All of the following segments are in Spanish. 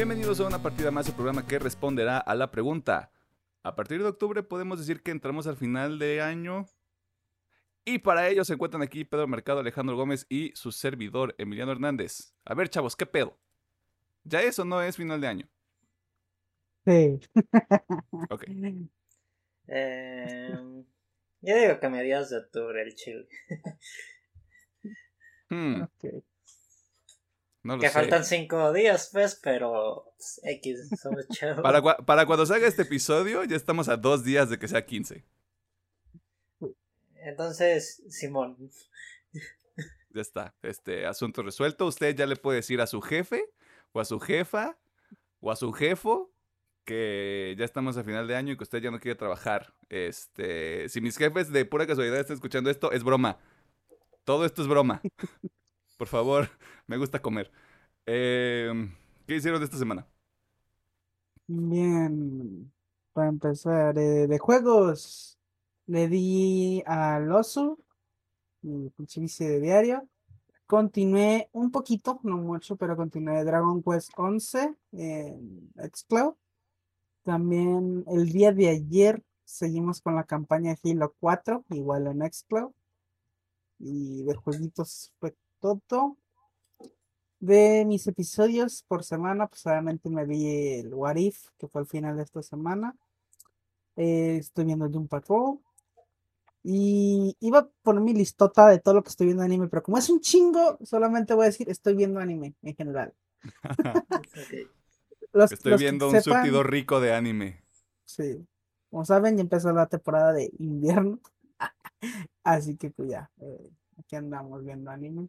Bienvenidos a una partida más del programa que responderá a la pregunta. A partir de octubre podemos decir que entramos al final de año. Y para ello se encuentran aquí Pedro Mercado, Alejandro Gómez y su servidor Emiliano Hernández. A ver, chavos, ¿qué pedo? ¿Ya eso no es final de año? Sí. Ok. Eh, yo digo que a mediados de octubre el chile. Hmm, Ok. No lo que sé. faltan cinco días, pues, pero pues, X, somos chavos. Para, cua- para cuando salga este episodio, ya estamos a dos días de que sea 15. Entonces, Simón, Ya está. Este asunto resuelto. Usted ya le puede decir a su jefe, o a su jefa, o a su jefo, que ya estamos a final de año y que usted ya no quiere trabajar. Este, si mis jefes de pura casualidad están escuchando esto, es broma. Todo esto es broma. Por favor, me gusta comer. Em, ¿Qué hicieron esta semana? Bien. Para empezar, eh, de juegos, le di al oso, mi pinche vicio de diario. Continué un poquito, no mucho, pero continué Dragon Quest 11 en Xcloud. También el día de ayer seguimos con la campaña de Halo 4, igual en Xcloud. Y de jueguitos fue todo. De mis episodios por semana, pues obviamente me vi el What If, que fue el final de esta semana. Eh, estoy viendo Doom Patrol. Y iba por mi listota de todo lo que estoy viendo de anime, pero como es un chingo, solamente voy a decir estoy viendo anime en general. Los, Estoy los viendo un sepan- surtidor rico de anime. Sí. Como saben, ya empezó la temporada de invierno. Así que pues ya, eh, aquí andamos viendo anime.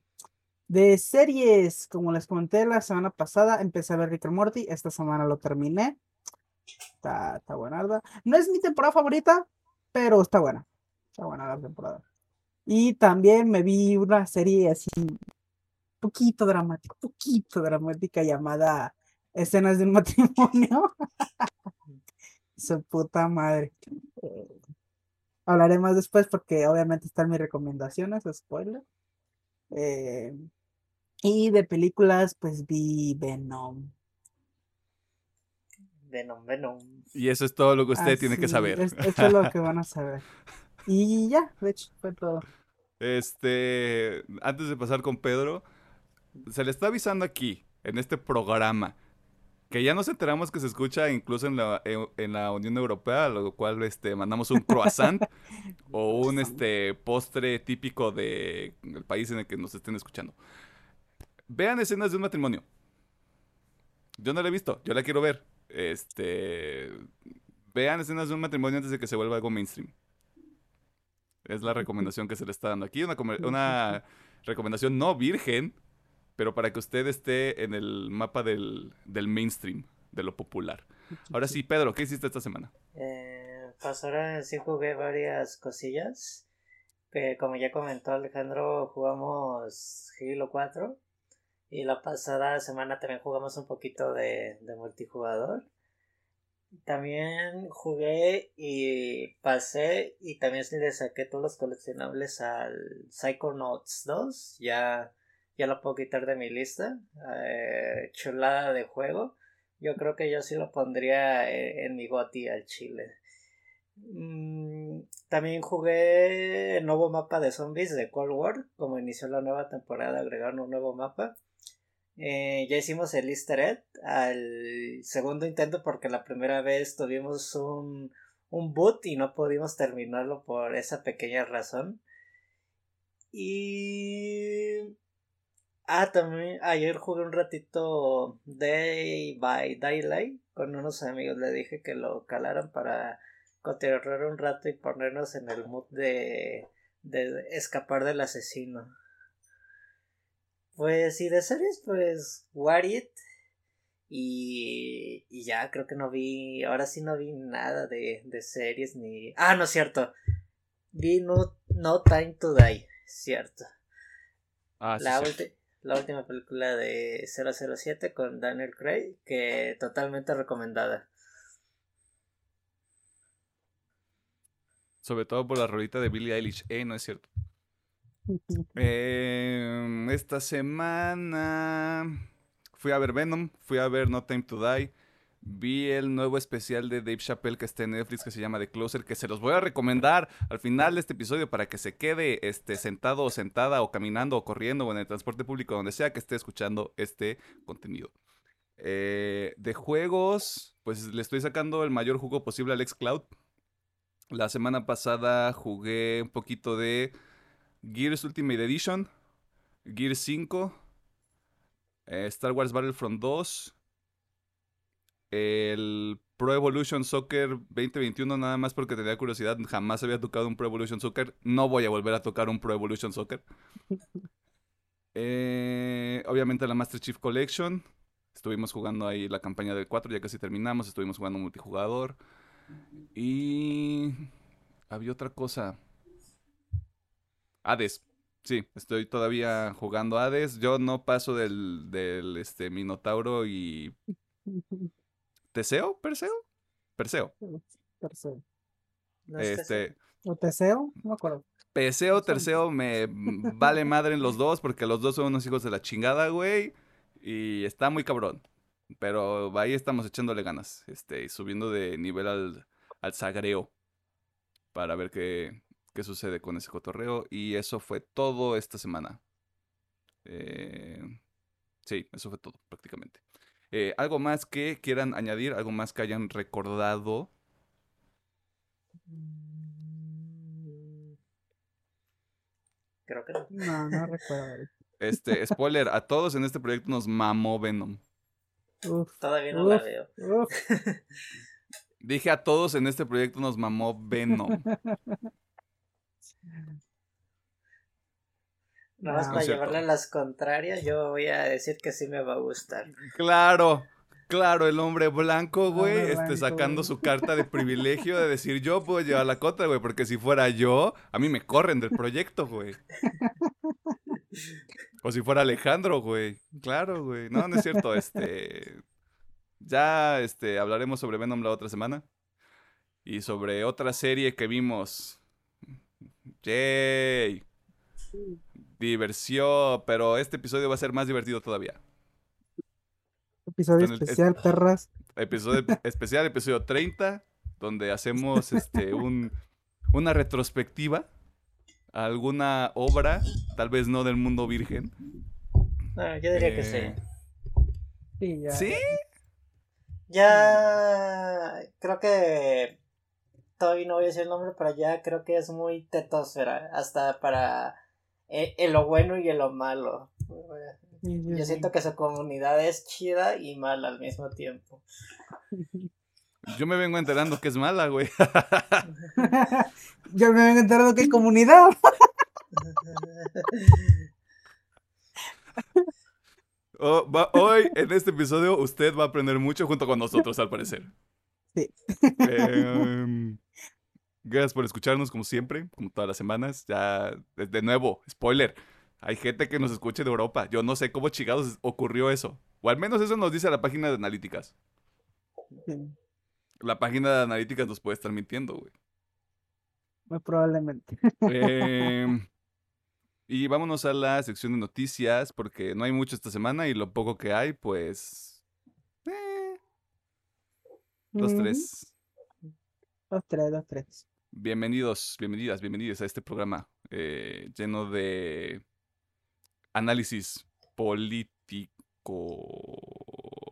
De series, como les comenté la semana pasada, empecé a ver Rick and Morty. Esta semana lo terminé. Está, está buenarda. No es mi temporada favorita, pero está buena. Está buena la temporada. Y también me vi una serie así, poquito dramática, poquito dramática llamada Escenas de un matrimonio. Su puta madre. Hablaré más después porque obviamente están mis recomendaciones, spoiler. Eh, y de películas, pues vi Venom. Venom, Venom. Y eso es todo lo que usted tiene que saber. es- Esto es lo que van a saber. Y ya, de hecho, fue todo. Este, antes de pasar con Pedro, se le está avisando aquí, en este programa, que ya nos enteramos que se escucha incluso en la, en, en la Unión Europea, lo cual este, mandamos un croissant o un este, postre típico del país en el que nos estén escuchando. Vean escenas de un matrimonio. Yo no la he visto, yo la quiero ver. Este, vean escenas de un matrimonio antes de que se vuelva algo mainstream. Es la recomendación que se le está dando aquí. Una, come- una recomendación no virgen, pero para que usted esté en el mapa del, del mainstream, de lo popular. Ahora sí, Pedro, ¿qué hiciste esta semana? Eh, pues ahora sí jugué varias cosillas. Que como ya comentó Alejandro, jugamos Halo 4. Y la pasada semana también jugamos un poquito de, de multijugador. También jugué y pasé y también le saqué todos los coleccionables al Psychonauts 2. Ya, ya lo puedo quitar de mi lista. Eh, chulada de juego. Yo creo que yo sí lo pondría eh, en mi goti al chile. Mm, también jugué el nuevo mapa de zombies de Cold War. Como inició la nueva temporada, agregaron un nuevo mapa. Eh, ya hicimos el easter egg al segundo intento porque la primera vez tuvimos un, un boot y no pudimos terminarlo por esa pequeña razón. Y... Ah, también ayer jugué un ratito Day by Daylight con unos amigos. Le dije que lo calaran para continuar un rato y ponernos en el mood de, de escapar del asesino. Pues, y de series, pues, What It. Y, y ya, creo que no vi, ahora sí no vi nada de, de series ni... Ah, no es cierto. Vi No, no Time to Die, cierto. Ah, sí, la, sí. la última película de 007 con Daniel Craig, que totalmente recomendada. Sobre todo por la rolita de Billie Eilish. Eh, no es cierto. Eh, esta semana fui a ver Venom, fui a ver No Time to Die. Vi el nuevo especial de Dave Chappelle que está en Netflix que se llama The Closer, que se los voy a recomendar al final de este episodio para que se quede este, sentado o sentada o caminando o corriendo o en el transporte público, donde sea que esté escuchando este contenido. Eh, de juegos, pues le estoy sacando el mayor jugo posible al Xcloud. La semana pasada jugué un poquito de Gears Ultimate Edition, Gears 5, eh, Star Wars Battlefront 2, el Pro Evolution Soccer 2021, nada más porque tenía curiosidad, jamás había tocado un Pro Evolution Soccer, no voy a volver a tocar un Pro Evolution Soccer. Eh, obviamente la Master Chief Collection, estuvimos jugando ahí la campaña del 4, ya casi terminamos, estuvimos jugando multijugador. Y había otra cosa. Hades. Sí, estoy todavía jugando Hades. Yo no paso del, del este, Minotauro y ¿Teseo? ¿Perseo? Perseo. Perseo. No es que Este, ¿O Teseo? No me acuerdo. Peseo, Terceo, me vale madre en los dos porque los dos son unos hijos de la chingada, güey. Y está muy cabrón. Pero ahí estamos echándole ganas. Este, y subiendo de nivel al, al sagreo. Para ver qué, qué sucede con ese cotorreo. Y eso fue todo esta semana. Eh, sí, eso fue todo, prácticamente. Eh, ¿Algo más que quieran añadir? ¿Algo más que hayan recordado? Mm, Creo que no. No, no recuerdo. Este, spoiler, a todos en este proyecto nos mamó Venom. Uf, Todavía no la veo. uf. Dije a todos en este proyecto nos mamó Venom. Nada más No, para llevarle las contrarias, yo voy a decir que sí me va a gustar. Claro, claro, el hombre blanco, güey, Hombre este, blanco, sacando güey. su carta de privilegio de decir yo puedo llevar la contra, güey, porque si fuera yo, a mí me corren del proyecto, güey. O si fuera Alejandro, güey. Claro, güey. No, no es cierto, este. Ya, este, hablaremos sobre Venom la otra semana. Y sobre otra serie que vimos. Yay. Diversión, pero este episodio va a ser más divertido todavía. Episodio especial, perras. Episodio especial, episodio 30, donde hacemos este un, una retrospectiva a alguna obra, tal vez no del mundo virgen. No, yo diría que Eh, sí. Sí, ya. ¿Sí? Ya creo que todavía no voy a decir el nombre, pero ya creo que es muy tetósfera, hasta para eh, en lo bueno y en lo malo. Yo siento que su comunidad es chida y mala al mismo tiempo. Yo me vengo enterando que es mala, güey. Yo me vengo enterando que hay comunidad. Oh, va- hoy, en este episodio, usted va a aprender mucho junto con nosotros, al parecer. Sí. Em, gracias por escucharnos, como siempre, como todas las semanas. Ya, de, nuevo, spoiler. Hay gente que nos escucha de Europa. Yo no sé cómo chingados ocurrió eso. O al menos eso nos dice la página de analíticas. La página de analíticas nos puede estar mintiendo, güey. muy probablemente. Em, y vámonos a la sección de noticias, porque no hay mucho esta semana y lo poco que hay, pues. eh, dos, tres. Dos, tres, dos, tres. Bienvenidos, bienvenidas, bienvenidos a este programa eh, lleno de análisis político,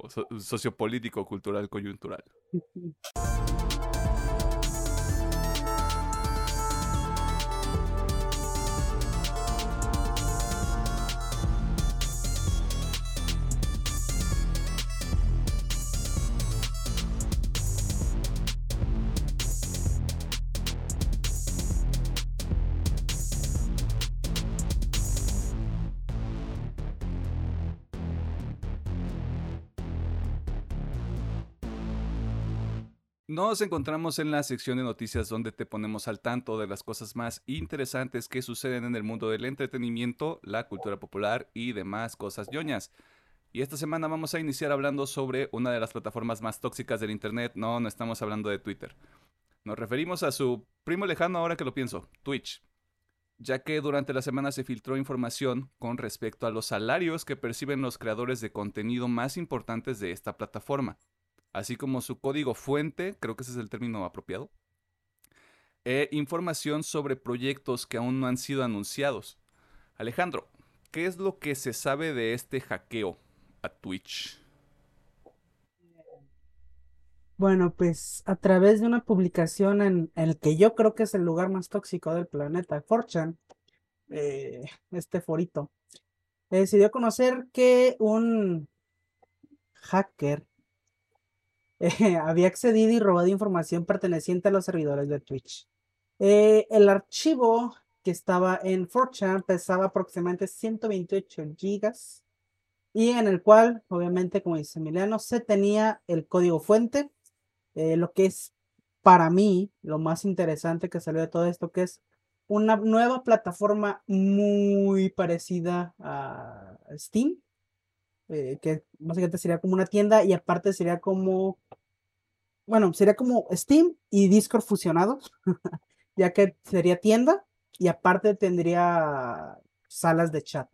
so- sociopolítico, cultural, coyuntural. Nos encontramos en la sección de noticias donde te ponemos al tanto de las cosas más interesantes que suceden en el mundo del entretenimiento, la cultura popular y demás cosas ñoñas. Y esta semana vamos a iniciar hablando sobre una de las plataformas más tóxicas del Internet. No, no estamos hablando de Twitter. Nos referimos a su primo lejano ahora que lo pienso, Twitch. ya que durante la semana se filtró información con respecto a los salarios que perciben los creadores de contenido más importantes de esta plataforma, así como su código fuente, creo que ese es el término apropiado, e información sobre proyectos que aún no han sido anunciados. Alejandro, ¿qué es lo que se sabe de este hackeo a Twitch? Bueno, pues a través de una publicación en, el que yo creo que es el lugar más tóxico del planeta, 4chan, eh, este forito, decidió conocer que un hacker eh, había accedido y robado información perteneciente a los servidores de Twitch. Eh, el archivo que estaba en 4chan pesaba aproximadamente 128 gigas y en el cual, obviamente, como dice Emiliano, se tenía el código fuente eh, lo que es para mí lo más interesante que salió de todo esto, que es una nueva plataforma muy parecida a Steam, eh, que básicamente sería como una tienda y aparte sería como, bueno, sería como Steam y Discord fusionados, ya que sería tienda y aparte tendría salas de chat.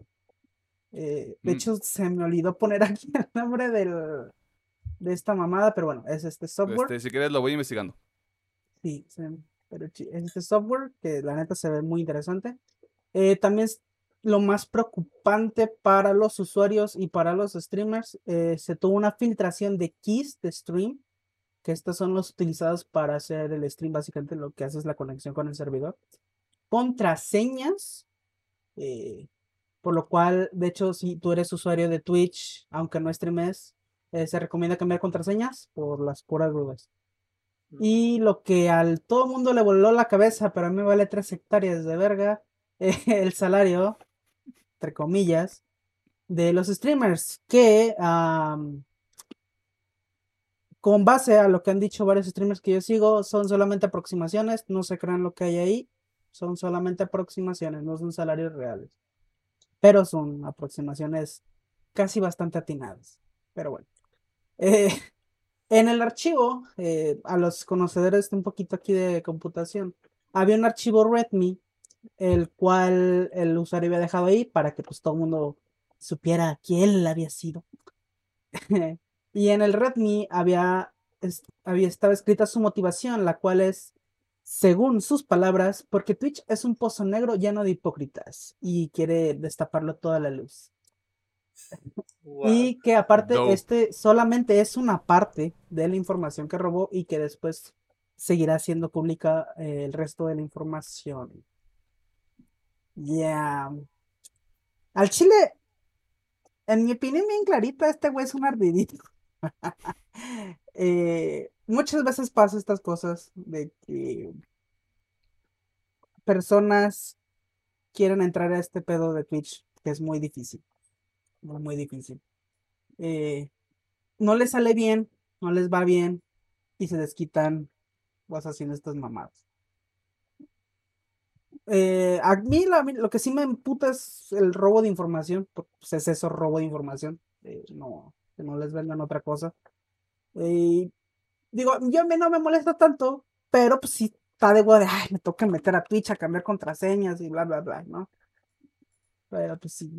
Eh, de mm. hecho, se me olvidó poner aquí el nombre del, de esta mamada, pero bueno, es este software. Este, si quieres lo voy investigando. Sí, pero es este software que la neta se ve muy interesante. Eh, también lo más preocupante para los usuarios y para los streamers. Eh, se tuvo una filtración de keys de stream, que estos son los utilizados para hacer el stream. Básicamente lo que hace es la conexión con el servidor. Contraseñas. Eh, por lo cual, de hecho, si tú eres usuario de Twitch, aunque no streames, eh, se recomienda cambiar contraseñas por las puras dudas. Mm. Y lo que al todo mundo le voló la cabeza, pero a mí me vale tres hectáreas de verga, el salario, entre comillas, de los streamers, que con base a lo que han dicho varios streamers que yo sigo, son solamente aproximaciones, no se crean lo que hay ahí, son solamente aproximaciones, no son salarios reales. Pero son aproximaciones casi bastante atinadas. Pero bueno. Eh, en el archivo, eh, a los conocedores de un poquito aquí de computación, había un archivo README, el cual el usuario había dejado ahí para que pues todo el mundo supiera quién había sido. y en el README había, había estaba escrita su motivación, la cual es, según sus palabras, porque Twitch es un pozo negro lleno de hipócritas y quiere destaparlo toda la luz. Y que aparte, este solamente es una parte de la información que robó y que después seguirá siendo pública eh, el resto de la información. Ya. Al chile, en mi opinión, bien clarita, este güey es un ardidito. Eh, muchas veces pasa estas cosas de que personas quieren entrar a este pedo de Twitch, que es muy difícil muy difícil. Eh, no les sale bien, no les va bien y se desquitan vas haciendo estas mamadas. Eh, a mí lo, que sí me emputa es el robo de información, pues es eso, robo de información, eh, no, que no les vendan otra cosa. digo, yo a mí no me molesta tanto, pero pues sí está de guay ay, me toca meter a Twitch a cambiar contraseñas y bla, bla, bla, ¿no? Pero pues sí,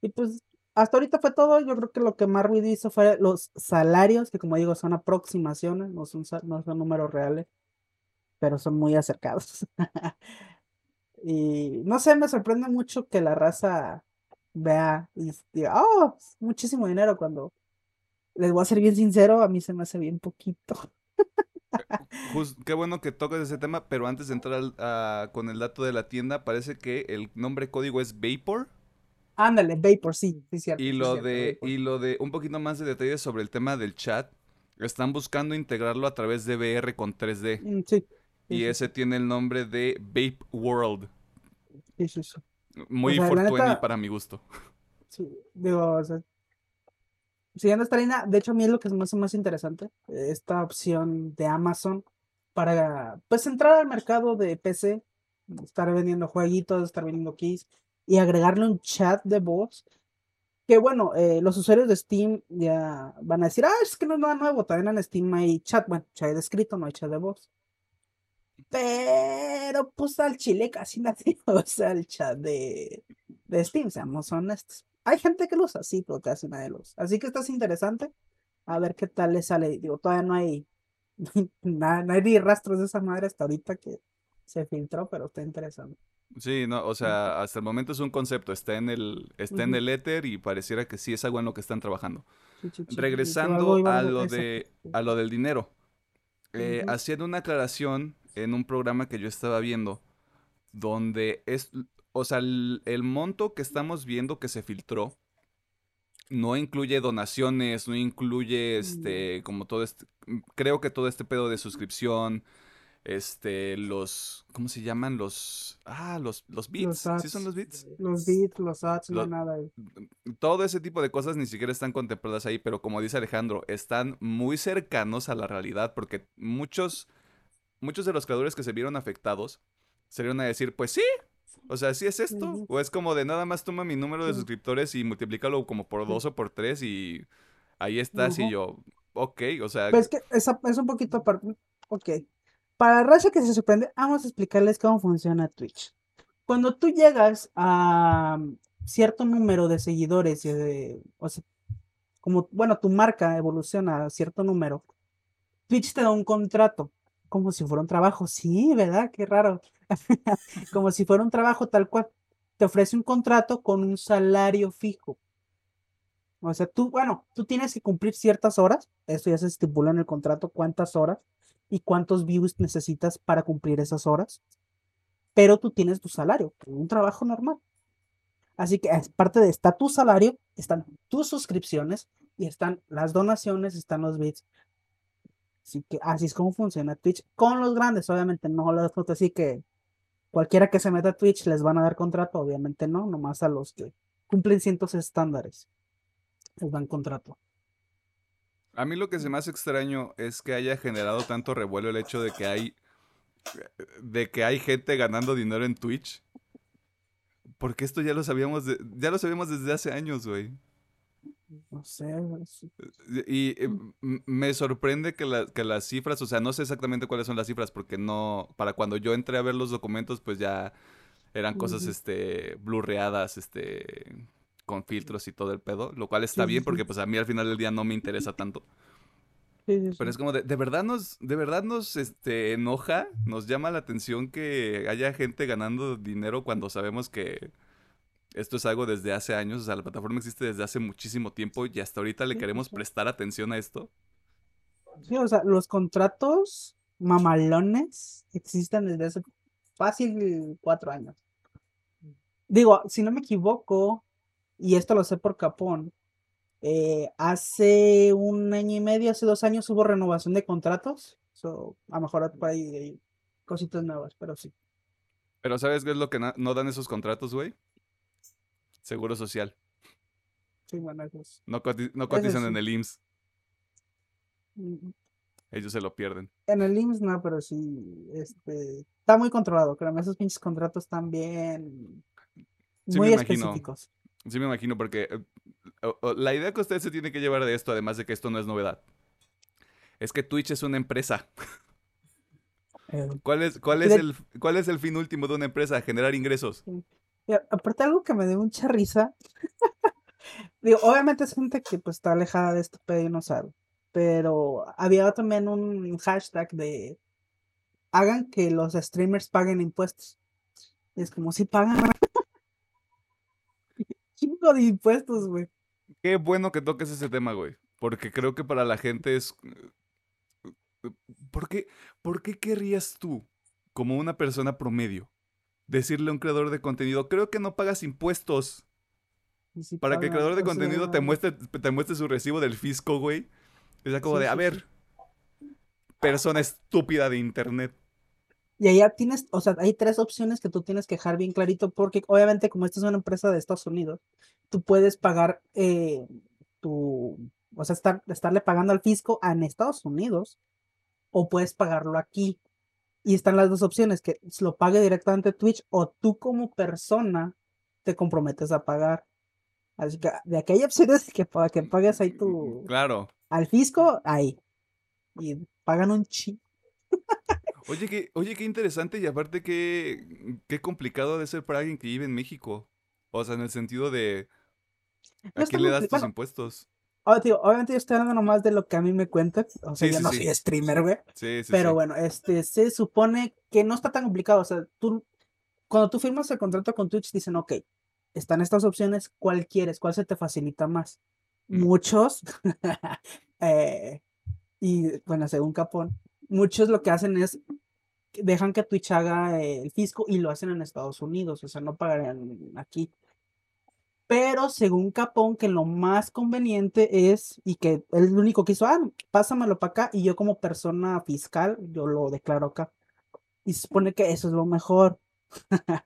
y pues hasta ahorita fue todo. Yo creo que lo que más hizo fue los salarios, que como digo son aproximaciones, no son, no son números reales, pero son muy acercados. y no sé, me sorprende mucho que la raza vea y diga, oh, muchísimo dinero cuando les voy a ser bien sincero, a mí se me hace bien poquito. qué bueno que toques ese tema, pero antes de entrar con el dato de la tienda, parece que el nombre código es Vapor. Ándale, Vapor, sí, sí, cierto. Y lo de, y lo de un poquito más de detalles sobre el tema del chat. Están buscando integrarlo a través de VR con 3D. Mm, sí. Y ese tiene el nombre de Vape World. Sí, sí. Muy o para mi gusto. Sí, digo, o sea, siguiendo esta línea, de hecho a mí es lo que me hace más interesante, esta opción de Amazon para, pues, entrar al mercado de PC, estar vendiendo jueguitos, estar vendiendo keys, y agregarle un chat de voz. Que bueno, eh, los usuarios de Steam ya van a decir, ah, es que no es nada nuevo, también en Steam hay chat, bueno, chat escrito, no hay chat de voz. Pero pues al chile casi nadie usa el chat de, de Steam, seamos honestos. Hay gente que lo usa, sí, pero casi nadie lo usa. Así que esto es interesante. A ver qué tal le sale. Digo, todavía no hay nada, no hay ni rastros de esa madre hasta ahorita que se filtró, pero está interesante. Sí, no, o sea, hasta el momento es un concepto, está en el, está en el éter y pareciera que sí es algo en lo que están trabajando. Sí, sí, sí, y que Regresando a lo de, a lo del dinero. eh, haciendo una aclaración en un programa que yo estaba viendo, donde es, o sea, el, el monto que estamos viendo que se filtró no incluye donaciones, no incluye este, como todo este, creo que todo este pedo de suscripción, este, los, ¿cómo se llaman? Los, ah, los, los bits, ¿sí ads. son los bits? Los beats, los ads, no nada. todo ese tipo de cosas ni siquiera están contempladas ahí, pero como dice Alejandro, están muy cercanos a la realidad porque muchos, muchos de los creadores que se vieron afectados salieron a decir, pues sí, o sea, sí es esto, o es como de nada más toma mi número de suscriptores y multiplícalo como por dos o por tres y ahí estás y yo, ok, o sea, Pero es que es un poquito aparte. Ok. Para la raza que se sorprende, vamos a explicarles cómo funciona Twitch. Cuando tú llegas a cierto número de seguidores, y de, o sea, como, bueno, tu marca evoluciona a cierto número, Twitch te da un contrato, como si fuera un trabajo. Sí, ¿verdad? Qué raro. como si fuera un trabajo tal cual. Te ofrece un contrato con un salario fijo. O sea, tú, bueno, tú tienes que cumplir ciertas horas, eso ya se estipula en el contrato, cuántas horas y cuántos views necesitas para cumplir esas horas, pero tú tienes tu salario, un trabajo normal. Así que es parte de, está tu salario, están tus suscripciones y están las donaciones, están los bits. Así que así es como funciona Twitch con los grandes, obviamente no los así que cualquiera que se meta a Twitch les van a dar contrato, obviamente no, nomás a los que cumplen ciertos estándares les dan contrato. a mí lo que se me hace extraño es que haya generado tanto revuelo el hecho de que hay, de que hay gente ganando dinero en Twitch. Porque esto ya lo sabíamos, de- ya lo sabíamos desde hace años, güey. No sé, es- Y eh, m- me sorprende que, la- que las cifras, o sea, no sé exactamente cuáles son las cifras, porque no, para cuando yo entré a ver los documentos, pues ya eran cosas, Ujú. este, blurreadas, este, con filtros y todo el pedo, lo cual está Sí, bien sí. porque pues a mí al final del día no me interesa tanto. sí, Pero es como de, de verdad nos, de verdad nos, este, enoja, nos llama la atención que haya gente ganando dinero cuando sabemos que esto es algo desde hace años, o sea, la plataforma existe desde hace muchísimo tiempo y hasta ahorita le queremos prestar atención a esto. Sí, o sea, los contratos mamalones existen desde hace fácil cuatro años. Digo, si no me equivoco, y esto lo sé por Capón, eh, hace un año y medio, hace dos años hubo renovación de contratos. So, a lo mejor por ahí hay cositas nuevas, pero sí. Pero ¿sabes qué es lo que no dan esos contratos, güey? Seguro social. Sí, es- No, no cotizan sí. en el IMSS. mm, Ellos se lo pierden. En el IMSS no, pero sí, este, está muy controlado, créeme, esos pinches contratos están bien, Sí, muy me imagino. específicos. Sí me imagino porque eh, o- o- la idea que usted se tiene que llevar de esto, además de que esto no es novedad, es que Twitch es una empresa. Eh, ¿Cuál es, cuál es, De- el, cuál es el fin último de una empresa? Generar ingresos. Aparte algo que me dio mucha risa, digo, obviamente es gente que pues está alejada de este pedo y no sabe, pero había también un hashtag de hagan que los streamers paguen impuestos. Es como si pagan chingo de impuestos, güey. Qué bueno que toques ese tema, güey. Porque creo que para la gente es... ¿Por ¿Por qué querrías tú, como una persona promedio, decirle a un creador de contenido, creo que no pagas impuestos? Si Para que el creador de contenido te muestre, te muestre su recibo del fisco, güey. Sea, como Sí, de, a sí, sí. ver, persona estúpida de internet. Y allá tienes, o sea, hay tres opciones que tú tienes que dejar bien clarito, porque obviamente como esta es una empresa de Estados Unidos, tú puedes pagar eh, tu, o sea, estar, estarle pagando al fisco en Estados Unidos, o puedes pagarlo aquí. Y están las dos opciones, que lo pague directamente Twitch, o tú como persona te comprometes a pagar. Así que de aquí hay opciones que para que pagues ahí tu, Claro. al fisco, ahí. Y pagan un chi. Oye, qué, oye, qué interesante y aparte qué, qué complicado de ser para alguien que vive en México. O sea, en el sentido de ¿a quién le das tus bueno, impuestos? Oh, tío, obviamente yo estoy hablando nomás de lo que a mí me cuentan. O sea, Sí, yo sí, no sí. soy streamer, güey. Sí, sí, Pero bueno, este se supone que no está tan complicado. O sea, tú, cuando tú firmas el contrato con Twitch, dicen, ok, están estas opciones, ¿cuál quieres? ¿Cuál se te facilita más? Mm. Muchos, eh, y bueno, según Capón, muchos lo que hacen es dejan que Twitch haga el fisco y lo hacen en Estados Unidos, o sea, no pagarían aquí. Pero según Capón, que lo más conveniente es, y que él el único que hizo, ah, pásamelo para acá, y yo como persona fiscal, yo lo declaro acá. Y se supone que eso es lo mejor.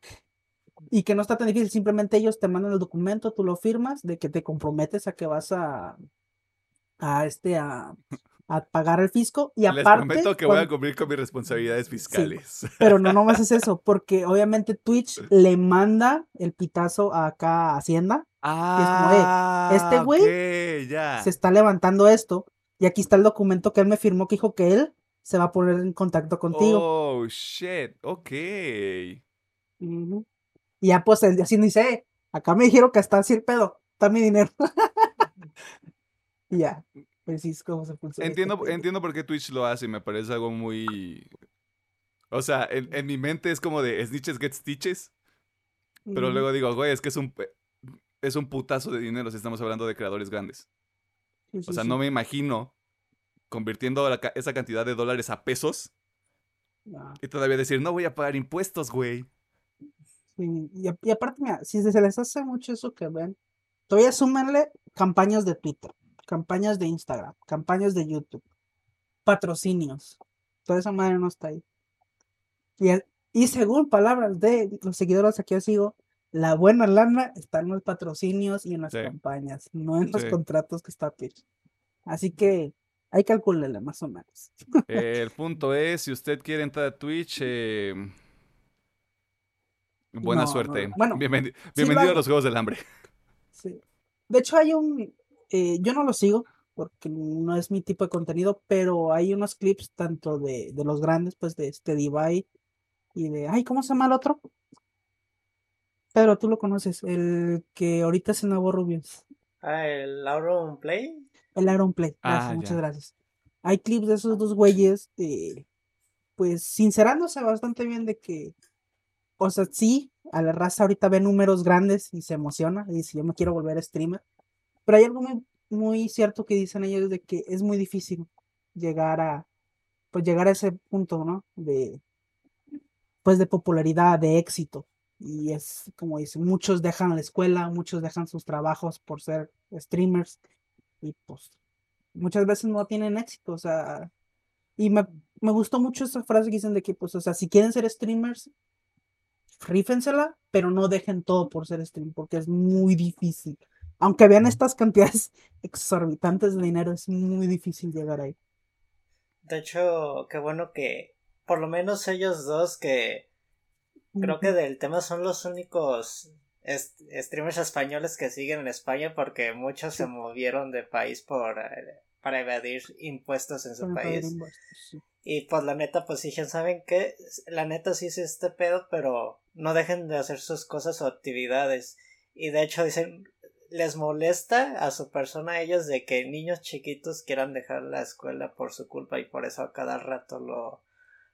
y que no está tan difícil, simplemente ellos te mandan el documento, tú lo firmas, de que te comprometes a que vas a, a este, a, a pagar el fisco, y Les aparte, prometo que voy a cumplir con mis responsabilidades fiscales. pero no nomás es eso, porque obviamente Twitch le manda el pitazo acá a Hacienda, Ah, este güey ok, ya. se está levantando esto, y aquí está el documento que él me firmó que dijo que él se va a poner en contacto contigo. Oh, shit, ok. Y ya pues el Hacienda dice, "Eh, acá me dijeron que está así el pedo, está mi dinero. ya, Entiendo, entiendo por qué Twitch lo hace y me parece algo muy... O sea, en, en mi mente es como de snitches get stitches, pero luego digo, güey, es que es un, es un putazo de dinero si estamos hablando de creadores grandes. Sí, O sea, sí. no me imagino convirtiendo la esa cantidad de dólares a pesos y todavía decir, no voy a pagar impuestos, güey. Y, y aparte, mira, si se les hace mucho eso que ven, todavía súmenle campañas de Twitter, campañas de Instagram, campañas de YouTube, patrocinios. Toda esa madre no está ahí. Y, según palabras de los seguidores aquí yo sigo, la buena lana está en los patrocinios y en las Sí. campañas, no en los Sí. contratos que está Twitch. Así que hay que calcularle más o menos. Eh, el punto es, si usted quiere entrar a Twitch, eh, buena No, suerte. no. Bueno, Bienveni- bienvenido a los Juegos del Hambre. Sí. De hecho, hay un. Eh, yo no lo sigo porque no es mi tipo de contenido, pero hay unos clips tanto de, de los grandes, pues de este Divide y de. Ay, ¿cómo se llama el otro? Pedro, tú lo conoces, el que ahorita es el nuevo Rubius. Ah, el Auron Play. El Iron Play. Gracias, Ah, muchas gracias. Hay clips de esos dos güeyes, eh, pues sincerándose bastante bien de que, o sea, sí, a la raza ahorita ve números grandes y se emociona y dice, yo me quiero volver streamer. Pero hay algo muy, muy cierto que dicen ellos de que es muy difícil llegar a, pues llegar a ese punto, ¿no? De, pues de popularidad, de éxito. Y es como dicen, muchos dejan la escuela, muchos dejan sus trabajos por ser streamers y pues muchas veces no tienen éxito, o sea, y me, me gustó mucho esa frase que dicen de que, pues, o sea, si quieren ser streamers, rífensela, pero no dejen todo por ser streamer, porque es muy difícil. Aunque vean estas cantidades exorbitantes de dinero, es muy difícil llegar ahí. De hecho, qué bueno que por lo menos ellos dos que creo que del tema son los únicos est- streamers españoles que siguen en España porque muchos se movieron de país por eh, para evadir impuestos en su Para país. sí. Y pues la neta, pues ¿saben qué? La neta sí es este pedo, pero no dejen de hacer sus cosas o actividades. Y de hecho dicen, les molesta a su persona a ellos de que niños chiquitos quieran dejar la escuela por su culpa y por eso a cada rato lo,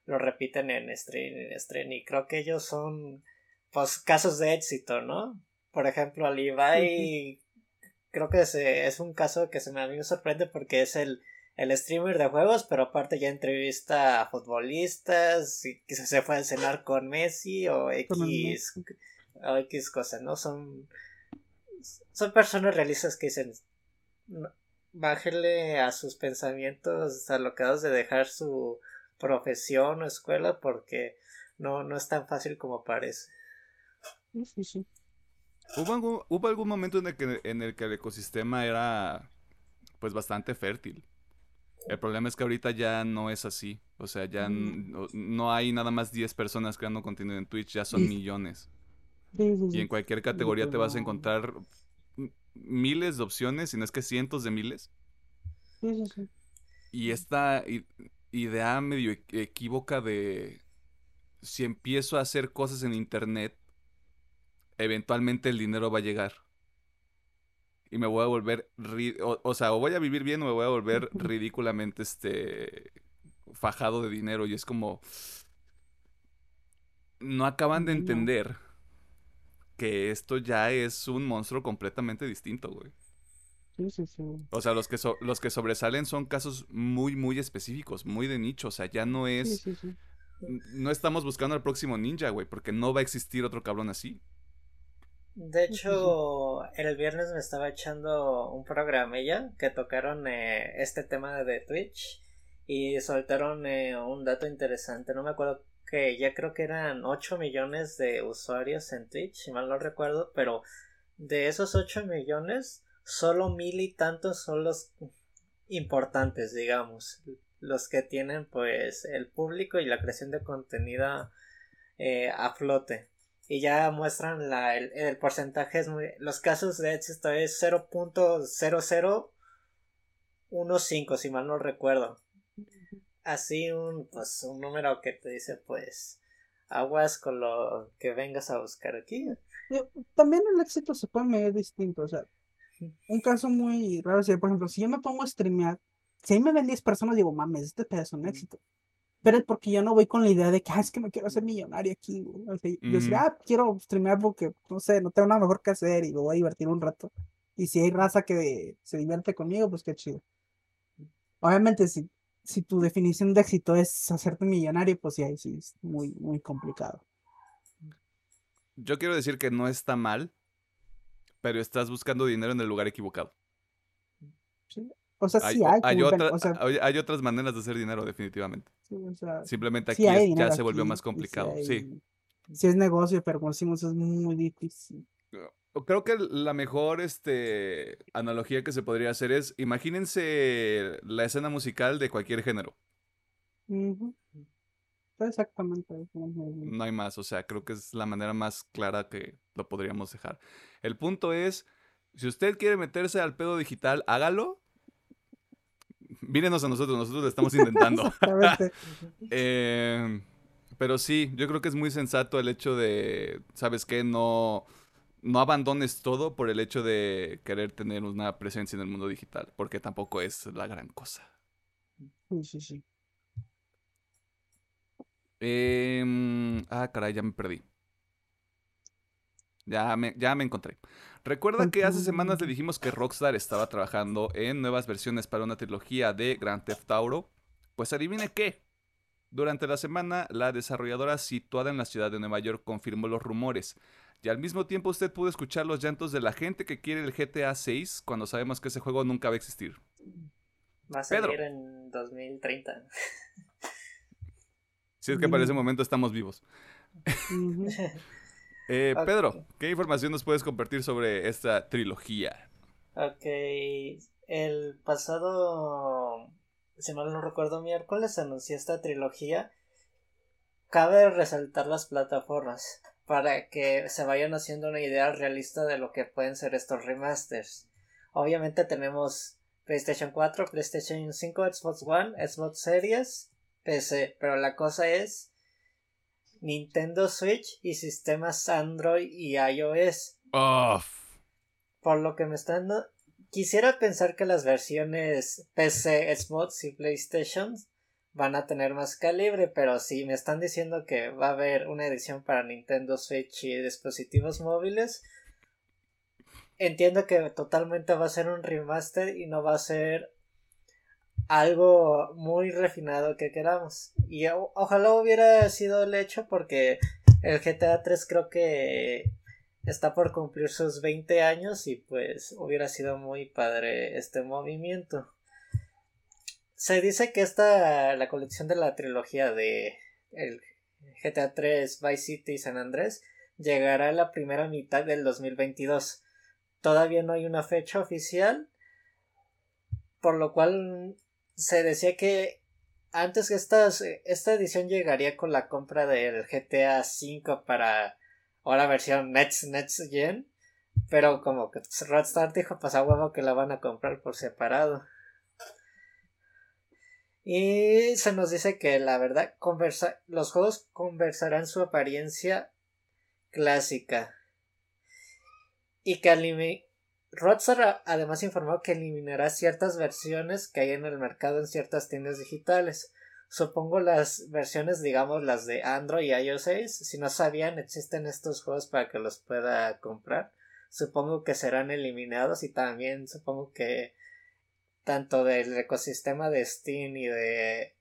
lo repiten en stream, en stream. Y creo que ellos son, pues, casos de éxito, ¿no? Por ejemplo, al Ibai, creo que se, es un caso que se me, a mí me sorprende porque es el el streamer de juegos, pero aparte ya entrevista a futbolistas, y que se fue a cenar con Messi o X, o X cosas, ¿no? Son, son personas realistas que dicen, "No, bájele a sus pensamientos alocados de dejar su profesión o escuela porque no, no es tan fácil como parece. Sí, sí, sí. ¿Hubo algún, hubo algún momento en el, que, en el que el ecosistema era pues bastante fértil. El problema es que ahorita ya no es así. O sea, ya Mm. no, no hay nada más 10 personas creando contenido en Twitch, ya son millones. Sí, sí, Y en cualquier categoría te vas a encontrar miles de opciones, si no es que cientos de miles. Sí, sí, sí. Y esta. Idea medio equívoca de si empiezo a hacer cosas en internet, eventualmente el dinero va a llegar. Y me voy a volver, o, sea, o voy a vivir bien o me voy a volver ridículamente este fajado de dinero y es como no acaban de entender que esto ya es un monstruo completamente distinto, güey. Sí, sí, sí. O sea, los que, los que sobresalen son casos muy, muy específicos, muy de nicho. O sea, ya no es. Sí, sí, no estamos buscando al próximo ninja, güey, porque no va a existir otro cabrón así. De hecho, el viernes me estaba echando un programa ella que tocaron eh, este tema de Twitch y soltaron eh, un dato interesante. No me acuerdo que ya creo que eran 8 millones de usuarios en Twitch, si mal no recuerdo, pero de esos 8 millones, solo mil y tantos son los importantes, digamos, los que tienen pues el público y la creación de contenido eh, a flote. Y ya muestran la, el, porcentaje es muy, los casos de éxito es 0.0015 si mal no recuerdo así un pues un número que te dice pues aguas con lo que vengas a buscar aquí. También el éxito se puede medir distinto o sea un caso muy raro sería por ejemplo si yo me pongo a streamear si ahí me ven 10 personas digo mames este pedazo es un éxito pero es porque yo no voy con la idea de que, ah, es que me quiero hacer millonario aquí, Yo decía, ah, quiero streamear porque, no sé, no tengo nada mejor que hacer y me voy a divertir un rato. Y si hay raza que se divierte conmigo, pues qué chido. Obviamente, si, si tu definición de éxito es hacerte millonario, pues sí, ahí sí es muy, muy complicado. Yo quiero decir que no está mal, pero estás buscando dinero en el lugar equivocado. Sí, o sea, sí hay. Hay, hay, otras maneras de hacer dinero, definitivamente. Simplemente aquí ya se volvió más complicado. Sí, sí. es negocio, pero como decimos, es muy difícil. Creo que la mejor este, analogía que se podría hacer es, imagínense la escena musical de cualquier género. Exactamente. No hay más, o sea, creo que es la manera más clara que lo podríamos dejar. El punto es, si usted quiere meterse al pedo digital, hágalo, Mírenos a nosotros, nosotros lo estamos intentando. eh, pero sí, yo creo que es muy sensato el hecho de, ¿sabes qué? No, no abandones todo por el hecho de querer tener una presencia en el mundo digital, porque tampoco es la gran cosa. Sí, sí, sí. Eh, ah, caray, ya me perdí. Ya me, ya me encontré. Recuerda que hace semanas le dijimos que Rockstar estaba trabajando en nuevas versiones para una trilogía de Grand Theft Auto. Pues adivine qué. Durante la semana, la desarrolladora situada en la ciudad de Nueva York confirmó los rumores. Y al mismo tiempo usted pudo escuchar los llantos de la gente que quiere el GTA 6 cuando sabemos que ese juego nunca va a existir. Va a salir en 2030. Si es que para ese momento estamos vivos. Eh, Pedro, ¿qué información nos puedes compartir sobre esta trilogía? Ok, el pasado, si mal no recuerdo, miércoles anunció esta trilogía. Cabe resaltar las plataformas para que se vayan haciendo una idea realista de lo que pueden ser estos remasters. Obviamente tenemos PlayStation 4, PlayStation 5, Xbox One, Xbox Series, PC, pero la cosa es Nintendo Switch y sistemas Android y iOS. Por lo que me están... Quisiera pensar que las versiones PC, Xbox y PlayStation van a tener más calibre, pero si me están diciendo que va a haber una edición para Nintendo Switch y dispositivos móviles, entiendo que totalmente va a ser un remaster y no va a ser algo muy refinado que queramos. Y ojalá hubiera sido el hecho porque el GTA 3 creo que está por cumplir sus 20 años y pues hubiera sido muy padre este movimiento. Se dice que esta la colección de la trilogía de el GTA 3, Vice City y San Andrés llegará a la primera mitad del 2022. Todavía no hay una fecha oficial, por lo cual se decía que antes que esta edición llegaría con la compra del GTA V para ahora versión Next, Next Gen. Pero como que Rockstar dijo, pues a huevo que la van a comprar por separado. Y se nos dice que la verdad los juegos conversarán su apariencia clásica. Y que Rockstar además informó que eliminará ciertas versiones que hay en el mercado en ciertas tiendas digitales. Supongo las versiones, digamos, las de Android y iOS 6. Si no sabían, existen estos juegos para que los pueda comprar. Supongo que serán eliminados y también supongo que tanto del ecosistema de Steam y de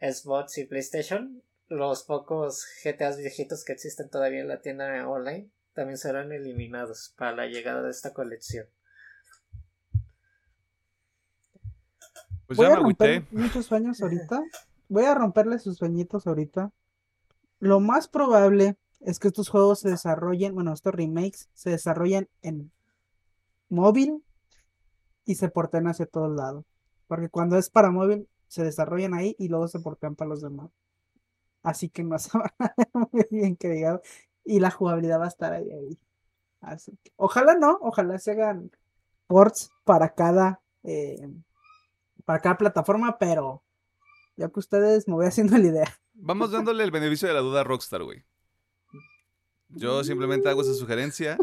Xbox y PlayStation, los pocos GTAs viejitos que existen todavía en la tienda online también serán eliminados para la llegada de esta colección. Pues Voy a romper muchos sueños ahorita. Voy a romperle sus sueñitos ahorita. Lo más probable es que estos juegos se desarrollen, bueno, estos remakes se desarrollen en móvil y se porten hacia todos lados. Porque cuando es para móvil, se desarrollan ahí y luego se portan para los demás. Así que no se va a ver muy bien que digamos. Y la jugabilidad va a estar ahí. ahí. Así que, ojalá no, ojalá se hagan ports para cada eh, para cada plataforma, pero ya que ustedes me voy haciendo la idea. Vamos dándole el beneficio de la duda a Rockstar, güey. Yo simplemente hago esa sugerencia.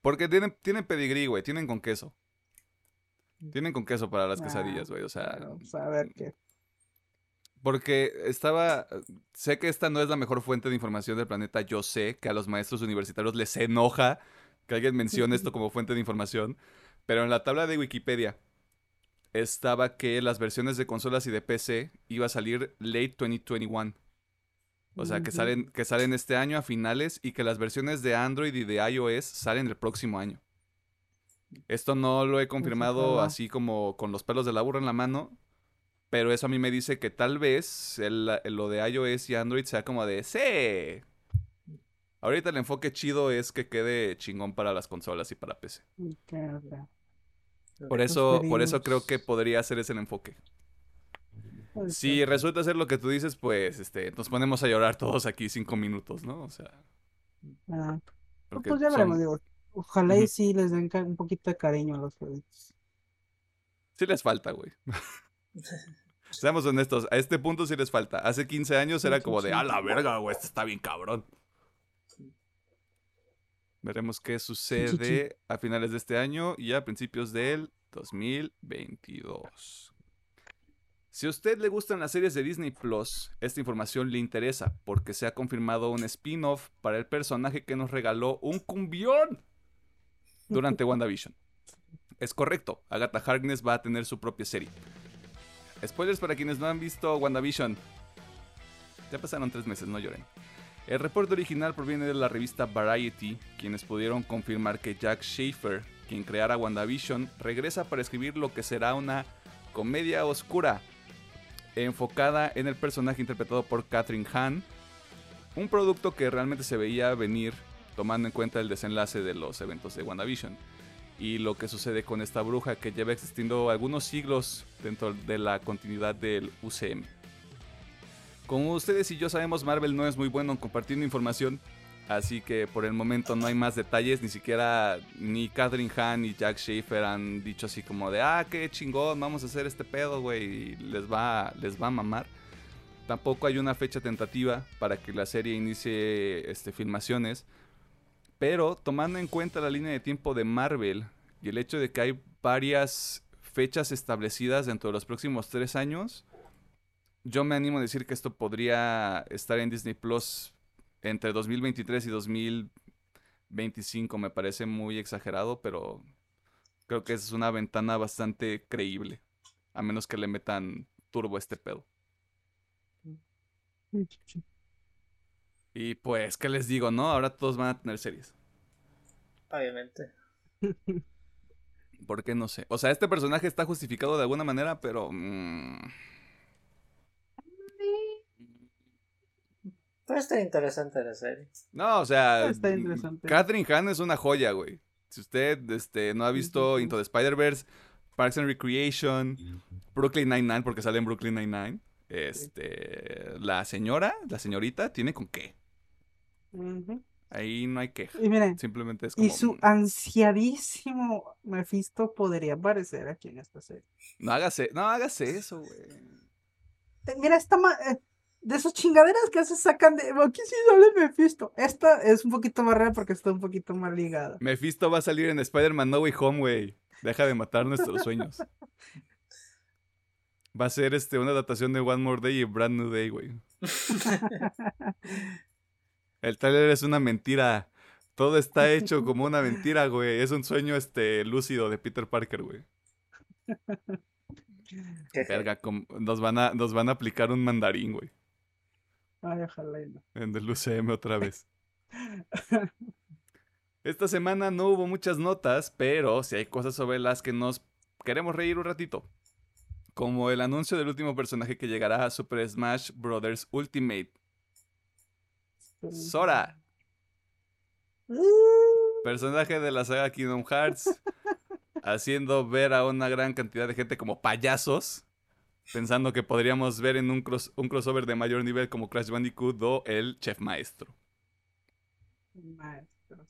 Porque tienen, tienen pedigrí, güey. Tienen con queso. Tienen con queso para las quesadillas, güey. O sea. Vamos a ver qué. Porque estaba. Sé que esta no es la mejor fuente de información del planeta. Yo sé que a los maestros universitarios les enoja que alguien mencione esto como fuente de información. Pero en la tabla de Wikipedia estaba que las versiones de consolas y de PC iba a salir late 2021. O sea, que salen, que salen este año a finales y que las versiones de Android y de iOS salen el próximo año. Esto no lo he confirmado así como con los pelos de la burra en la mano, pero eso a mí me dice que tal vez lo de iOS y Android sea como de, sí. Ahorita el enfoque chido es que quede chingón para las consolas y para PC. Por eso, por eso creo que podría ser ese el enfoque. Si resulta ser lo que tú dices, pues este, nos ponemos a llorar todos aquí cinco minutos, ¿no? O sea. Ah. Pues ya veremos, digo. Ojalá y sí les den un poquito de cariño a los juegos. Sí les falta, güey. Seamos honestos, a este punto sí les falta. Hace 15 años era como de, a la verga, güey, esto está bien cabrón. Veremos qué sucede a finales de este año y a principios del 2022. Si a usted le gustan las series de Disney Plus, esta información le interesa porque se ha confirmado un spin-off para el personaje que nos regaló un cumbión durante WandaVision. Es correcto, Agatha Harkness va a tener su propia serie. Spoilers para quienes no han visto WandaVision. Ya pasaron tres meses, no lloren. El reporte original proviene de la revista Variety, quienes pudieron confirmar que Jack Schaefer, quien creara WandaVision, regresa para escribir lo que será una comedia oscura, enfocada en el personaje interpretado por Catherine Hahn, un producto que realmente se veía venir tomando en cuenta el desenlace de los eventos de WandaVision y lo que sucede con esta bruja que lleva existiendo algunos siglos dentro de la continuidad del UCM. Como ustedes y yo sabemos, Marvel no es muy bueno en compartiendo información, así que por el momento no hay más detalles, ni siquiera ni Catherine Hahn ni Jack Schaefer han dicho así como de, ah, qué chingón, vamos a hacer este pedo, güey, les va, les va a mamar. Tampoco hay una fecha tentativa para que la serie inicie este, filmaciones, pero tomando en cuenta la línea de tiempo de Marvel y el hecho de que hay varias fechas establecidas dentro de los próximos tres años, yo me animo a decir que esto podría estar en Disney Plus entre 2023 y 2025. Me parece muy exagerado, pero creo que es una ventana bastante creíble. A menos que le metan turbo este pedo. Y pues, ¿qué les digo, no? Ahora todos van a tener series. Obviamente. ¿Por qué no sé? O sea, este personaje está justificado de alguna manera, pero... Mm, Pero está interesante la serie. No, o sea, Catherine Hahn es una joya, güey. Si usted este, no ha visto Into the Spider-Verse, Parks and Recreation, Brooklyn Nine-Nine, porque sale en Brooklyn Nine-Nine, este, la señora, la señorita, tiene con qué. Ahí no hay queja. Y miren, Simplemente es como. y su ansiadísimo Mephisto podría aparecer aquí en esta serie. No hagas, e- no hagas eso, güey. Eh, Mira, esta ma- eh, de esas chingaderas que se sacan de aquí sí sale Mephisto. Esta es un poquito más real porque está un poquito más ligada. Mephisto va a salir en Spider-Man No Way Home, güey. Deja de matar nuestros sueños. Va a ser este, una adaptación de One More Day y Brand New Day, güey. El trailer es una mentira. Todo está hecho como una mentira, güey. Es un sueño este lúcido de Peter Parker, güey. Verga, nos van a, nos van a aplicar un mandarín, güey. Ay, ojalá y no. En el UCM otra vez. Esta semana no hubo muchas notas, pero sí hay cosas sobre las que nos queremos reír un ratito. Como el anuncio del último personaje que llegará a Super Smash Bros. Ultimate, Sora, personaje de la saga Kingdom Hearts, haciendo ver a una gran cantidad de gente como payasos, pensando que podríamos ver en un, cross- un crossover de mayor nivel como Crash Bandicoot o el Chef Maestro. Maestros.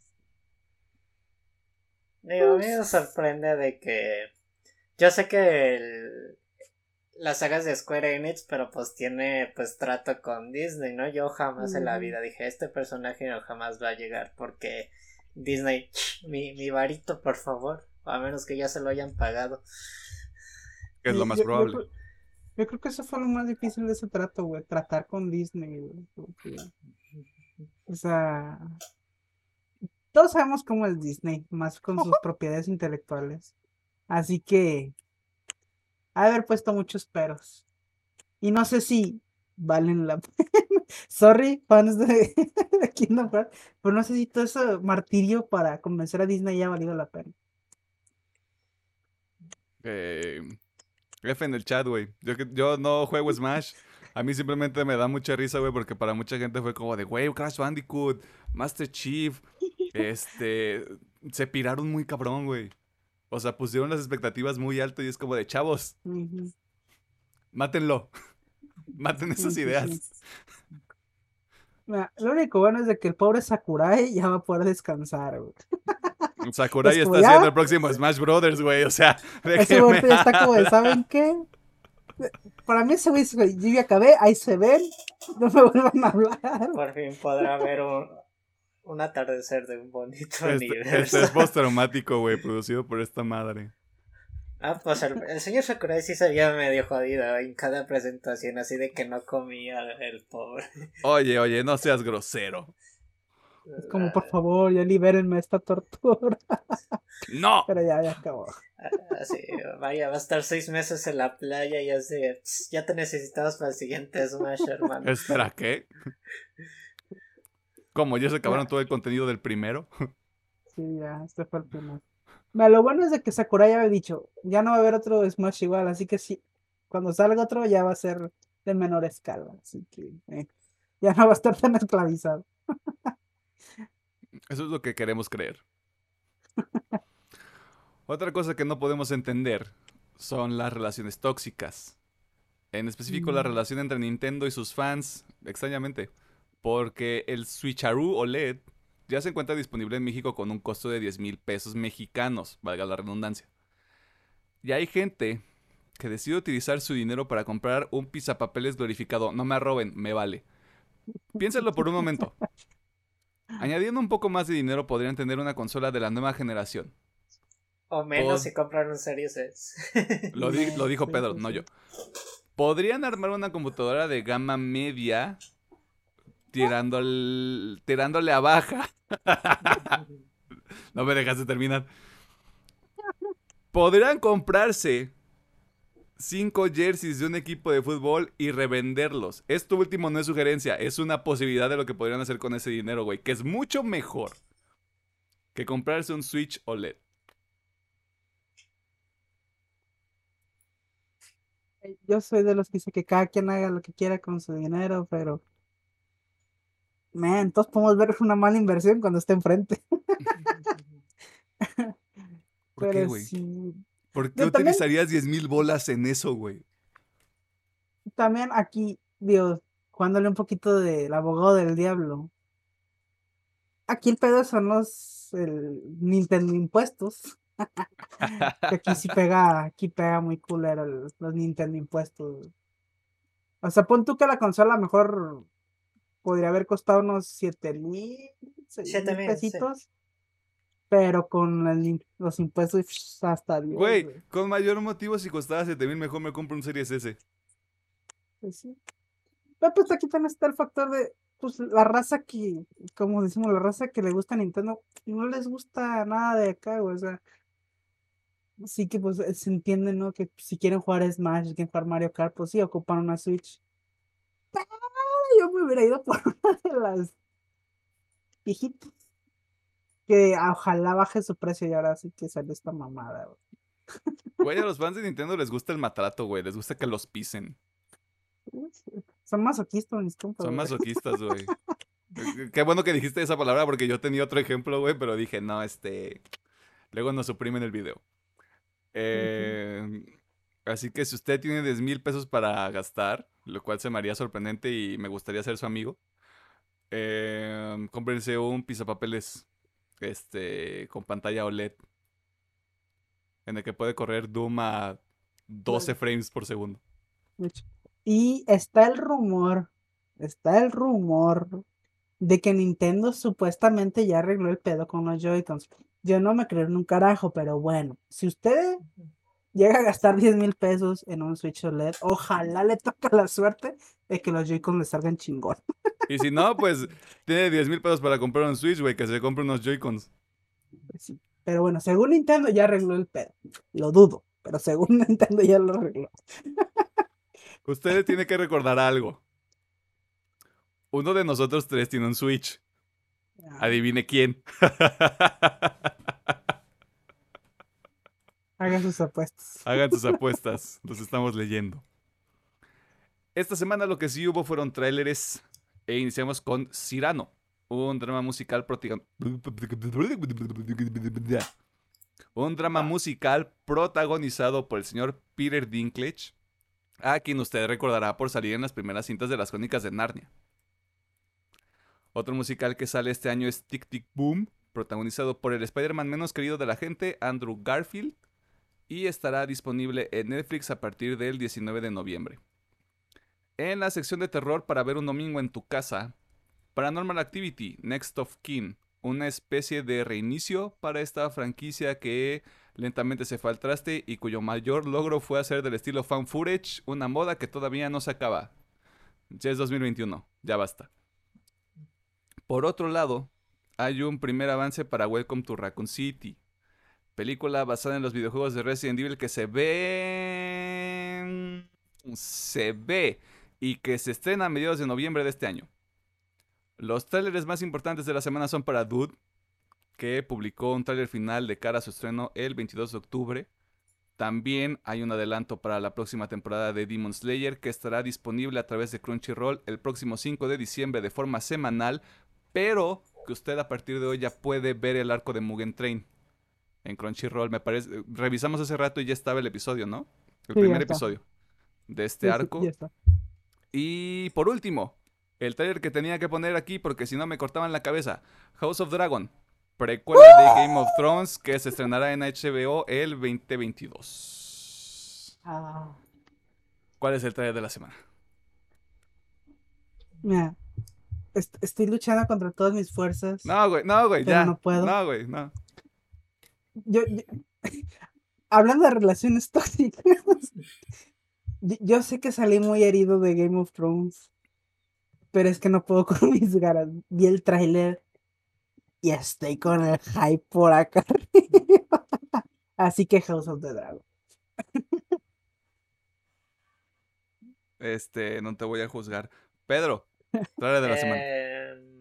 Digo, a mí me sorprende de que. Yo sé que el- las sagas de Square Enix, pero pues tiene pues trato con Disney, ¿no? Yo jamás en la vida dije, este personaje no jamás va a llegar porque Disney, mi, mi varito, por favor, a menos que ya se lo hayan pagado. Que es lo más yo- yo probable. creo- Yo creo que eso fue lo más difícil de ese trato, güey. Tratar con Disney, güey. porque, O sea. Todos sabemos cómo es Disney, más con sus propiedades intelectuales. Así que. Ha de haber puesto muchos peros. Y no sé si valen la pena. Sorry, fans de, de Kingdom Hearts. Pero no sé si todo ese martirio para convencer a Disney ya ha valido la pena. Eh, F en el chat, güey. Yo, yo no juego Smash. A mí simplemente me da mucha risa, güey, porque para mucha gente fue como de, güey, Crash Bandicoot, Master Chief, este, se piraron muy cabrón, güey. O sea, pusieron las expectativas muy alto y es como de, chavos, Ujú. mátenlo. Maten esas ideas. Mira, lo único bueno es de que el pobre Sakurai ya va a poder descansar, güey. Sakurai Pues está ya- haciendo el próximo Smash Brothers, güey. O sea, Ese ya está como de, ¿saben qué? Para mí ese güey dice, yo ya acabé, ahí se ven, no me vuelvan a hablar. Por fin podrá haber un, un atardecer de un bonito Este, universo. este es postraumático, güey, producido por esta madre. Ah, pues el, el señor Sakurai sí se veía medio jodido en cada presentación, así de que no comía el pobre. Oye, oye, no seas grosero. Es como, por favor, ya libérenme esta tortura. ¡No! Pero ya, ya acabó. Así, vaya, va a estar seis meses en la playa y así, "Tss, ya te necesitamos para el siguiente Smash, hermano. Espera, ¿qué? ¿Cómo? ¿Ya se acabaron todo el contenido del primero? Sí, ya, este fue el primero. Mira, lo bueno es de que Sakurai ya había dicho, ya no va a haber otro Smash igual, así que sí, cuando salga otro ya va a ser de menor escala, así que eh, ya no va a estar tan esclavizado. Eso es lo que queremos creer. Otra cosa que no podemos entender son las relaciones tóxicas. En específico, la Mm. relación entre Nintendo y sus fans, extrañamente. Porque el Switcheroo OLED ya se encuentra disponible en México con un costo de 10 mil pesos mexicanos, valga la redundancia. Y hay gente que decide utilizar su dinero para comprar un pizapapeles glorificado. No me roben, me vale. Piénsenlo por un momento. Añadiendo un poco más de dinero podrían tener una consola de la nueva generación. O menos Pod- si compran un Series S. Lo, di- lo dijo Pedro, no yo. Podrían armar una computadora de gama media tirando al- tirándole a baja. no me dejaste terminar. Podrían comprarse cinco jerseys de un equipo de fútbol y revenderlos. Esto último no es sugerencia, es una posibilidad de lo que podrían hacer con ese dinero, güey, que es mucho mejor que comprarse un Switch OLED. Yo soy de los que dice que cada quien haga lo que quiera con su dinero, pero... Man, todos podemos ver una mala inversión cuando esté enfrente. ¿Por qué, güey? sí, ¿Por qué Yo también- utilizarías 10 mil bolas en eso, güey? también aquí, Dios, jugándole un poquito del abogado del diablo. aquí el pedo son los el Nintendo impuestos. que aquí sí pega, aquí pega muy culero el- los Nintendo impuestos. O sea, pon tú que la consola mejor podría haber costado unos 7 mil, mil mil, sí. pesitos. Pero con el los impuestos hasta Dios, Güey, güey. con mayor motivo, si costaba 7000, mejor me compro un Series S. Pues sí. Pero pues aquí también está el factor de, pues la raza que, como decimos, la raza que le gusta Nintendo, no les gusta nada de acá, güey, o sea. Sí que pues se entiende, ¿no? Que si quieren jugar Smash, si quieren jugar Mario Kart, pues sí, ocupan una Switch. Pero yo me hubiera ido por una de las viejitas. Que ah, ojalá baje su precio y ahora sí que sale esta mamada, güey. Güey, a los fans de Nintendo les gusta el maltrato, güey. Les gusta que los pisen. Son masoquistas mis compas, Son masoquistas, güey. Qué bueno que dijiste esa palabra porque yo tenía otro ejemplo, güey, pero dije, no, este. Luego nos suprimen el video. Eh, Así que si usted tiene 10 mil pesos para gastar, lo cual se me haría sorprendente y me gustaría ser su amigo, eh, cómprense un pizapapeles este, con pantalla OLED en el que puede correr Doom a 12 frames por segundo. Y está el rumor, está el rumor de que Nintendo supuestamente ya arregló el pedo con los Joy-Cons. Yo no me creo en un carajo, pero bueno, si usted llega a gastar 10 mil pesos en un Switch OLED, ojalá le toque la suerte de que los Joy-Cons le salgan chingón. Y si no, pues tiene 10 mil pesos para comprar un Switch, güey, que se compre unos Joy-Cons. Pues sí. Pero bueno, según Nintendo ya arregló el pedo. Lo dudo, pero según Nintendo ya lo arregló. Usted tiene que recordar algo. Uno de nosotros tres tiene un Switch. Ah, Adivine quién. Haga sus apuestas. Hagan sus apuestas. Los estamos leyendo. Esta semana lo que sí hubo fueron tráileres. E iniciamos con Cyrano. Un drama musical Un drama musical protagonizado por el señor Peter Dinklage. A quien usted recordará por salir en las primeras cintas de las crónicas de Narnia. Otro musical que sale este año es Tic Tic Boom, protagonizado por el Spider-Man menos querido de la gente, Andrew Garfield, y estará disponible en Netflix a partir del 19 de noviembre. En la sección de terror para ver un domingo en tu casa, Paranormal Activity, Next of Kin, una especie de reinicio para esta franquicia que lentamente se fue al traste y cuyo mayor logro fue hacer del estilo fan footage una moda que todavía no se acaba. Ya es 2021, ya basta. Por otro lado, hay un primer avance para Welcome to Raccoon City, película basada en los videojuegos de Resident Evil que se ve... se ve y que se estrena a mediados de noviembre de este año. Los trailers más importantes de la semana son para Dude, que publicó un tráiler final de cara a su estreno el 22 de octubre. También hay un adelanto para la próxima temporada de Demon Slayer que estará disponible a través de Crunchyroll el próximo 5 de diciembre de forma semanal, pero que usted a partir de hoy ya puede ver el arco de Mugen Train en Crunchyroll. Me parece, revisamos hace rato y ya estaba el episodio, ¿no? El Sí, primer episodio de este Sí, arco. Y por último, el trailer que tenía que poner aquí porque si no me cortaban la cabeza. House of Dragon, precuela de Game of Thrones que se estrenará en HBO el 2022. Ah, ¿Cuál es el trailer de la semana? mira, est- estoy luchando contra todas mis fuerzas. No, güey, no, güey, ya. no puedo. No, güey, no. Yo, yo- hablando de relaciones tóxicas, yo, yo sé que salí muy herido de Game of Thrones, pero es que no puedo con mis ganas. Vi el tráiler y estoy con el hype por acá. arriba. Así que House of the Dragon. Este, no te voy a juzgar. Pedro, trailer de la semana. Em,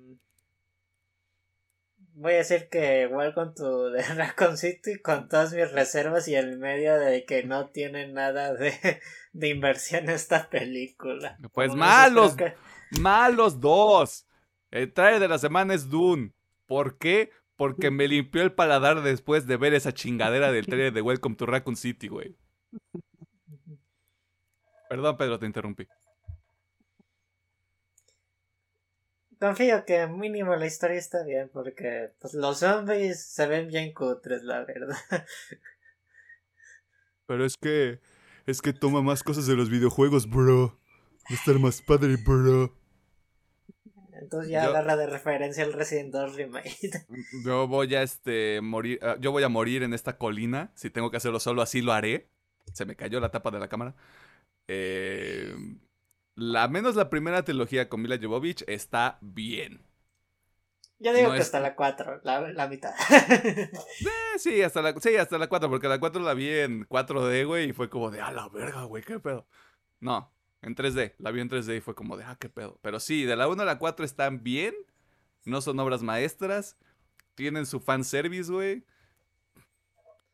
Voy a decir que Welcome to the Raccoon City con todas mis reservas y en medio de que no tiene nada de, de inversión esta película. Pues Como malos. Malos dos. El trailer de la semana es Dune. ¿Por qué? Porque me limpió el paladar después de ver esa chingadera del trailer de Welcome to Raccoon City, güey. Perdón, Pedro, te interrumpí. Confío que mínimo la historia está bien, porque pues, los zombies se ven bien cutres, la verdad. Pero es que. Es que toma más cosas de los videojuegos, bro. Va a estar más padre, bro. Entonces ya Yo- agarra de referencia el Resident 2 Remake. Yo voy a este morir. ah, yo voy a morir en esta colina. Si tengo que hacerlo solo, así lo haré. Se me cayó la tapa de la cámara. Eh, la menos la primera trilogía con Mila Jovovich está bien. Yo digo No que es- hasta la 4, la, la mitad. Eh, sí, hasta la, sí, hasta la 4, porque la 4 la vi en 4D, güey, y fue como de, a la verga, güey, qué pedo. No, en 3D, la vi en 3D y fue como de, ah, qué pedo. Pero sí, de la 1 a la 4 están bien, no son obras maestras, tienen su fanservice, güey.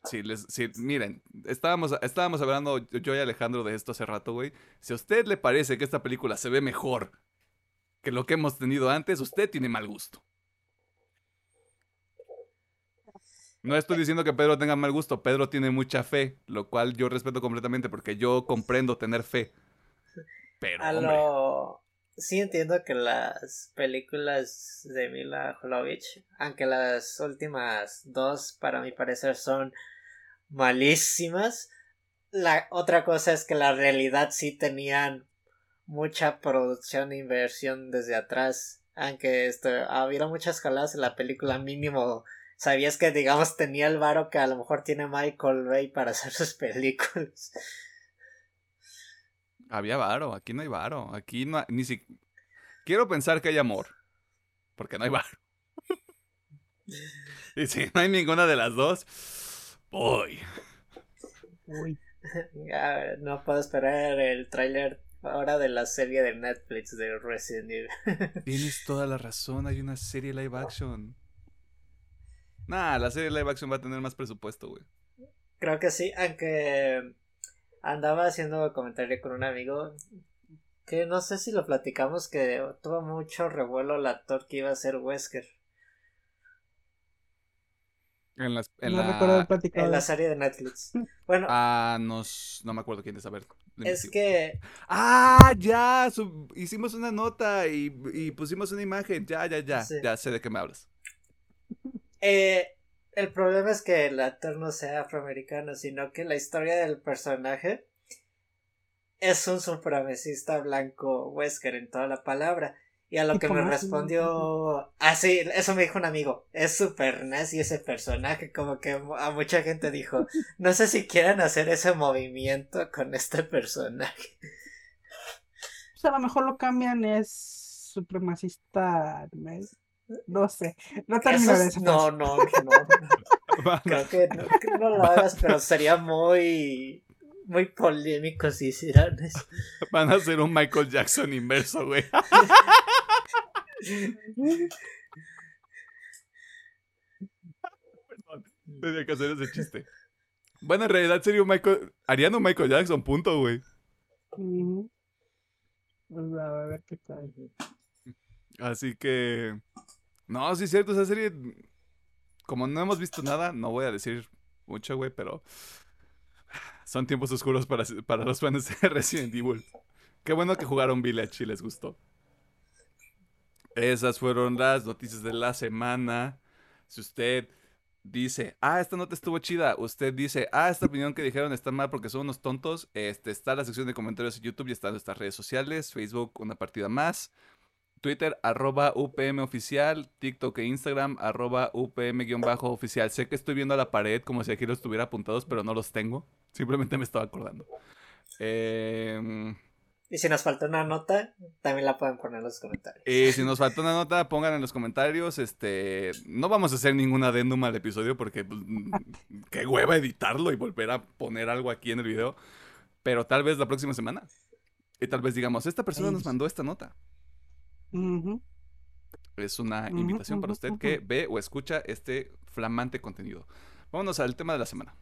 Sí, les, sí, miren, estábamos, estábamos hablando yo y Alejandro de esto hace rato, güey. Si a usted le parece que esta película se ve mejor que lo que hemos tenido antes, usted tiene mal gusto. No estoy diciendo que Pedro tenga mal gusto, Pedro tiene mucha fe, lo cual yo respeto completamente porque yo comprendo tener fe. Pero, A hombre, lo... Sí entiendo que las películas de Mila Jovovich, aunque las últimas dos para mi parecer son malísimas, la otra cosa es que la realidad sí tenían mucha producción e inversión desde atrás. Aunque esto, hubiera muchas jaladas en la película mínimo. Sabías que digamos tenía el varo que a lo mejor tiene Michael Bay para hacer sus películas. Había varo, aquí no hay varo, aquí no hay, ni si... Quiero pensar que hay amor, porque no hay varo. y si no hay ninguna de las dos, voy. Uy, Ya, no puedo esperar el tráiler ahora de la serie de Netflix de Resident Evil. Tienes toda la razón, hay una serie live action. Nah, la serie live action va a tener más presupuesto, güey. Creo que sí, aunque andaba haciendo comentario con un amigo que no sé si lo platicamos que tuvo mucho revuelo el actor que iba a ser Wesker En, las, en no la... recuerdo haber platicado. en la serie de Netflix. Bueno, Ah, no, no me acuerdo quién es, a ver. es que Ah, ya, sub- hicimos una nota y, y pusimos una imagen. Ya, ya, ya, Sí. ya sé de qué me hablas. Eh, el problema es que el actor no sea afroamericano, sino que la historia del personaje es un supremacista blanco Wesker en toda la palabra. Y a lo que me respondió. Ah, sí, eso me dijo un amigo. Es súper nazi ese personaje. Como que a mucha gente dijo: No sé si quieren hacer ese movimiento con este personaje. Pues a lo mejor lo cambian, es supremacista. ¿no? No sé, no Eso terminaré es- esa no, frase. no, no. Creo que no, que no lo hagas, pero sería muy. Muy polémico si hicieran eso. Van a hacer un Michael Jackson inverso, güey. Perdón, tenía que hacer ese chiste. Bueno, en realidad sería un Michael. Harían un Michael Jackson, punto, güey. Pues a ver qué tal. Así que. No, sí es cierto, esa serie. Como no hemos visto nada, no voy a decir mucho, güey, pero. Son tiempos oscuros para, para los fans de Resident Evil. Qué bueno que jugaron Village y les gustó. Esas fueron las noticias de la semana. Si usted dice, ah, esta nota estuvo chida, usted dice, ah, esta opinión que dijeron está mal porque son unos tontos, este, está la sección de comentarios en YouTube y están nuestras redes sociales, Facebook, una partida más. Twitter, arroba UPM oficial, TikTok e Instagram, arroba UPM-oficial. Sé que estoy viendo a la pared como si aquí los tuviera apuntados, pero no los tengo. Simplemente me estaba acordando. Em, Y si nos falta una nota, también la pueden poner en los comentarios. y si nos falta una nota, pongan en los comentarios. Este, no vamos a hacer ningún adendum al episodio porque pues, mm, qué hueva editarlo y volver a poner algo aquí en el video. Pero tal vez la próxima semana. Y tal vez digamos, esta persona nos mandó esta nota. Es una invitación para usted que ve o escucha este flamante contenido. Vámonos al tema de la semana.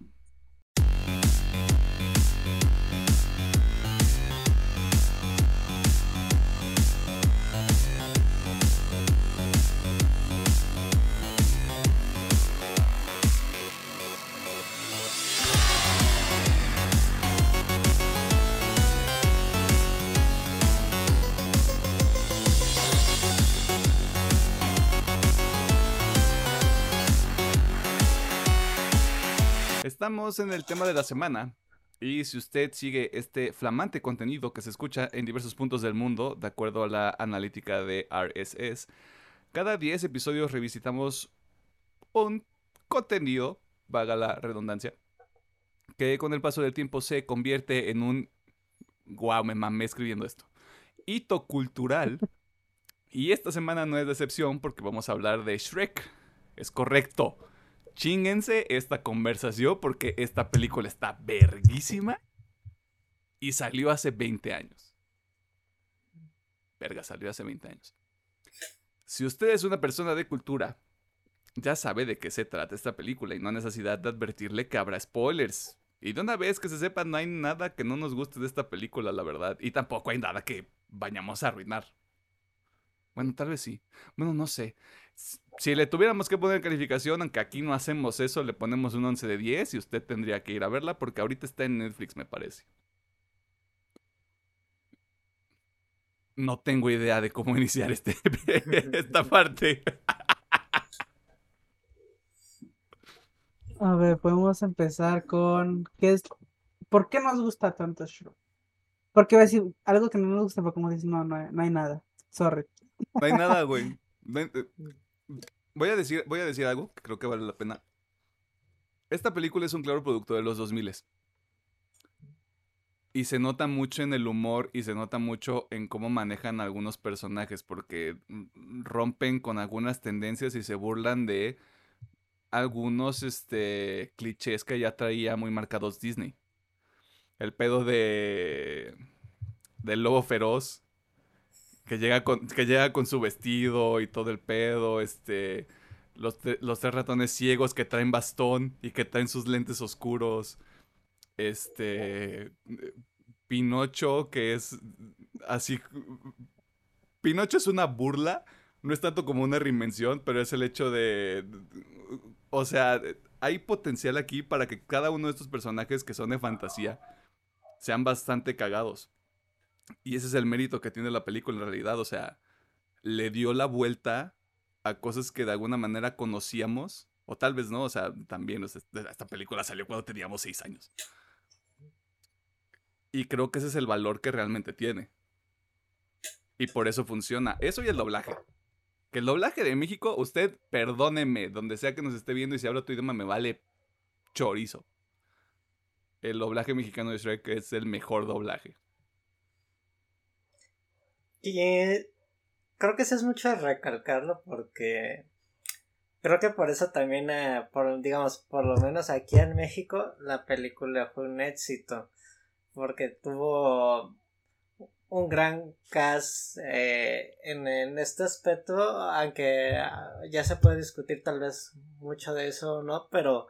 Estamos en el tema de la semana. Y si usted sigue este flamante contenido que se escucha en diversos puntos del mundo, de acuerdo a la analítica de RSS, cada 10 episodios revisitamos un contenido, vaga la redundancia, que con el paso del tiempo se convierte en un... Guau, me mamé escribiendo esto. Hito cultural. Y esta semana no es decepción porque vamos a hablar de Shrek. Es correcto. Chinguense esta conversación porque esta película está verguísima y salió hace 20 años. Verga, salió hace 20 años. Si usted es una persona de cultura, ya sabe de qué se trata esta película y no hay necesidad de advertirle que habrá spoilers. Y de una vez que se sepa, no hay nada que no nos guste de esta película, la verdad. Y tampoco hay nada que vayamos a arruinar. Bueno, tal vez sí. Bueno, no sé. Si le tuviéramos que poner calificación, aunque aquí no hacemos eso, le ponemos un 11 de 10 y usted tendría que ir a verla porque ahorita está en Netflix, me parece. No tengo idea de cómo iniciar este, esta parte. A ver, podemos empezar con ¿qué es, ¿por qué nos gusta tanto Shrek? Porque va a decir algo que no nos gusta, pero como dices, no, no hay, no hay nada. Sorry. No hay nada, güey. Eh, Voy a, decir, voy a decir algo que creo que vale la pena. Esta película es un claro producto de los 2000 y se nota mucho en el humor y se nota mucho en cómo manejan algunos personajes, porque rompen con algunas tendencias y se burlan de algunos este, clichés que ya traía muy marcados Disney. El pedo de del lobo feroz que llega con que llega con su vestido y todo el pedo, este los, los tres ratones ciegos que traen bastón y que traen sus lentes oscuros. Este Pinocho que es así Pinocho es una burla, no es tanto como una reinvención, pero es el hecho de o sea, hay potencial aquí para que cada uno de estos personajes que son de fantasía sean bastante cagados. Y ese es el mérito que tiene la película en realidad. O sea, le dio la vuelta a cosas que de alguna manera conocíamos. O tal vez no, o sea, también esta película salió cuando teníamos seis años. Y creo que ese es el valor que realmente tiene. Y por eso funciona. Eso y el doblaje. Que el doblaje de México, usted perdóneme, donde sea que nos esté viendo y si habla tu idioma me vale chorizo. El doblaje mexicano de Shrek es el mejor doblaje. Y eh, creo que eso es mucho recalcarlo porque creo que por eso también, eh, por, digamos, por lo menos aquí en México, la película fue un éxito. Porque tuvo un gran cast eh, en, este aspecto, aunque ah, ya se puede discutir tal vez mucho de eso o no, pero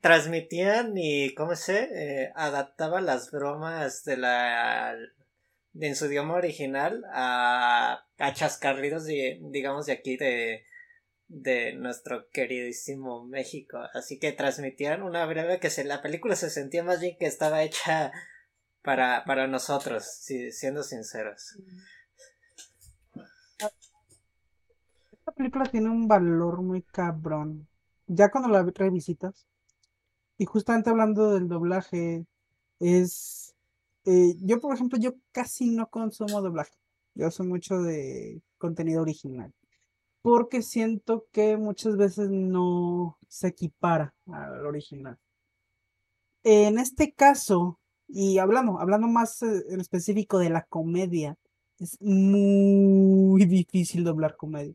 transmitían y, ¿cómo se? adaptaban las bromas de la en su idioma original a, a chascarridos de, digamos de aquí de, de nuestro queridísimo México. Así que transmitían una breve que se, la película se sentía más bien que estaba hecha para, para nosotros, siendo sinceros. Esta película tiene un valor muy cabrón. Ya cuando la revisitas, y justamente hablando del doblaje, es eh, yo, por ejemplo, yo casi no consumo doblaje. Yo soy mucho de contenido original. Porque siento que muchas veces no se equipara al original. En este caso, y hablando, hablando más eh, en específico de la comedia, es muy difícil doblar comedia.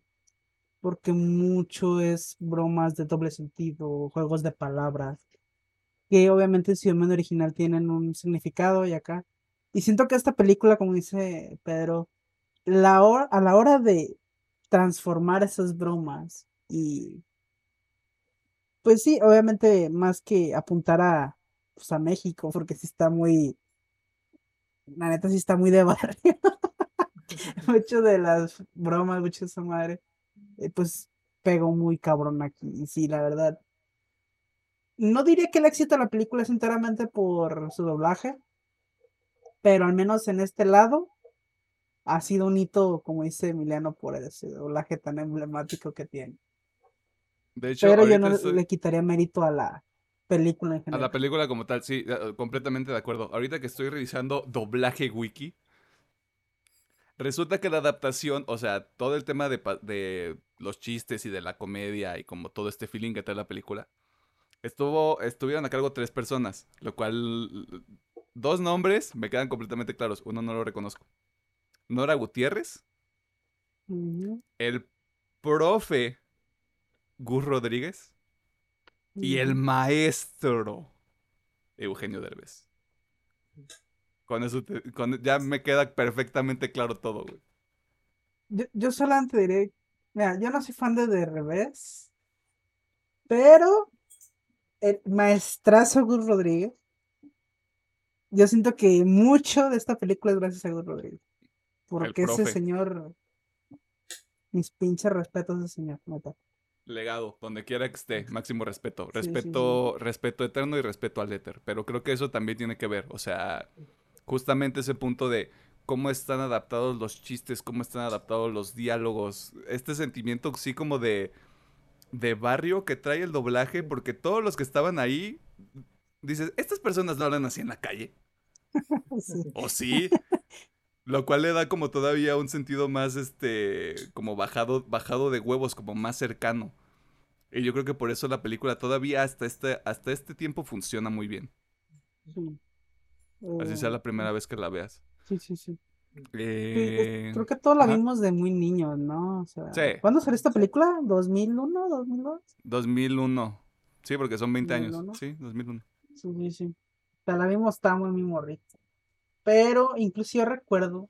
Porque mucho es bromas de doble sentido, juegos de palabras que obviamente en su idioma original tienen un significado y acá. Y siento que esta película, como dice Pedro, la a la hora de transformar esas bromas y pues sí, obviamente más que apuntar a, pues a México, porque sí está muy, la neta sí está muy de barrio. mucho de las bromas, mucho de esa madre, eh, pues pegó muy cabrón aquí. Sí, la verdad, no diría que el éxito de la película es enteramente por su doblaje, pero al menos en este lado ha sido un hito, como dice Emiliano, por ese doblaje tan emblemático que tiene. De hecho, pero yo no le quitaría mérito a la, película en A general. la película como tal, sí, completamente de acuerdo. Ahorita que estoy revisando doblaje wiki, resulta que la adaptación, o sea, todo el tema de, de los chistes y de la comedia y como todo este feeling que trae la película, estuvo, estuvieron a cargo tres personas, lo cual, dos nombres me quedan completamente claros, uno no lo reconozco. Nora Gutiérrez, el profe Gus Rodríguez y el maestro Eugenio Derbez. Con eso te- con- ya me queda perfectamente claro todo, güey. Yo, yo solamente diré, mira, yo no soy fan de De Revés, pero el maestrazo Gus Rodríguez, yo siento que mucho de esta película es gracias a Gus Rodríguez. Porque ese señor, mis pinches respetos a ese señor, neta. Legado, donde quiera que esté, máximo respeto. Sí, sí, sí. Respeto, respeto eterno y respeto al éter. Pero creo que eso también tiene que ver. O sea, justamente ese punto de cómo están adaptados los chistes, cómo están adaptados los diálogos. Este sentimiento sí como de, de barrio que trae el doblaje, porque todos los que estaban ahí, dices, estas personas no hablan así en la calle. Sí. ¿O sí? Lo cual le da como todavía un sentido más, este, como bajado, bajado de huevos, como más cercano. Y yo creo que por eso la película todavía hasta este, hasta este tiempo funciona muy bien. Sí. Así sea Eh, la primera vez que la veas. Sí, sí, sí. Eh, creo que todos la ajá. vimos de muy niños, ¿no? O sea, Sí. ¿cuándo salió esta película? ¿2001? ¿2002? 2001. Sí, porque son 20 años. 2001. Sí, 2001. Sí, sí, sí. O sea, la vimos tan muy morrito. Pero incluso yo recuerdo.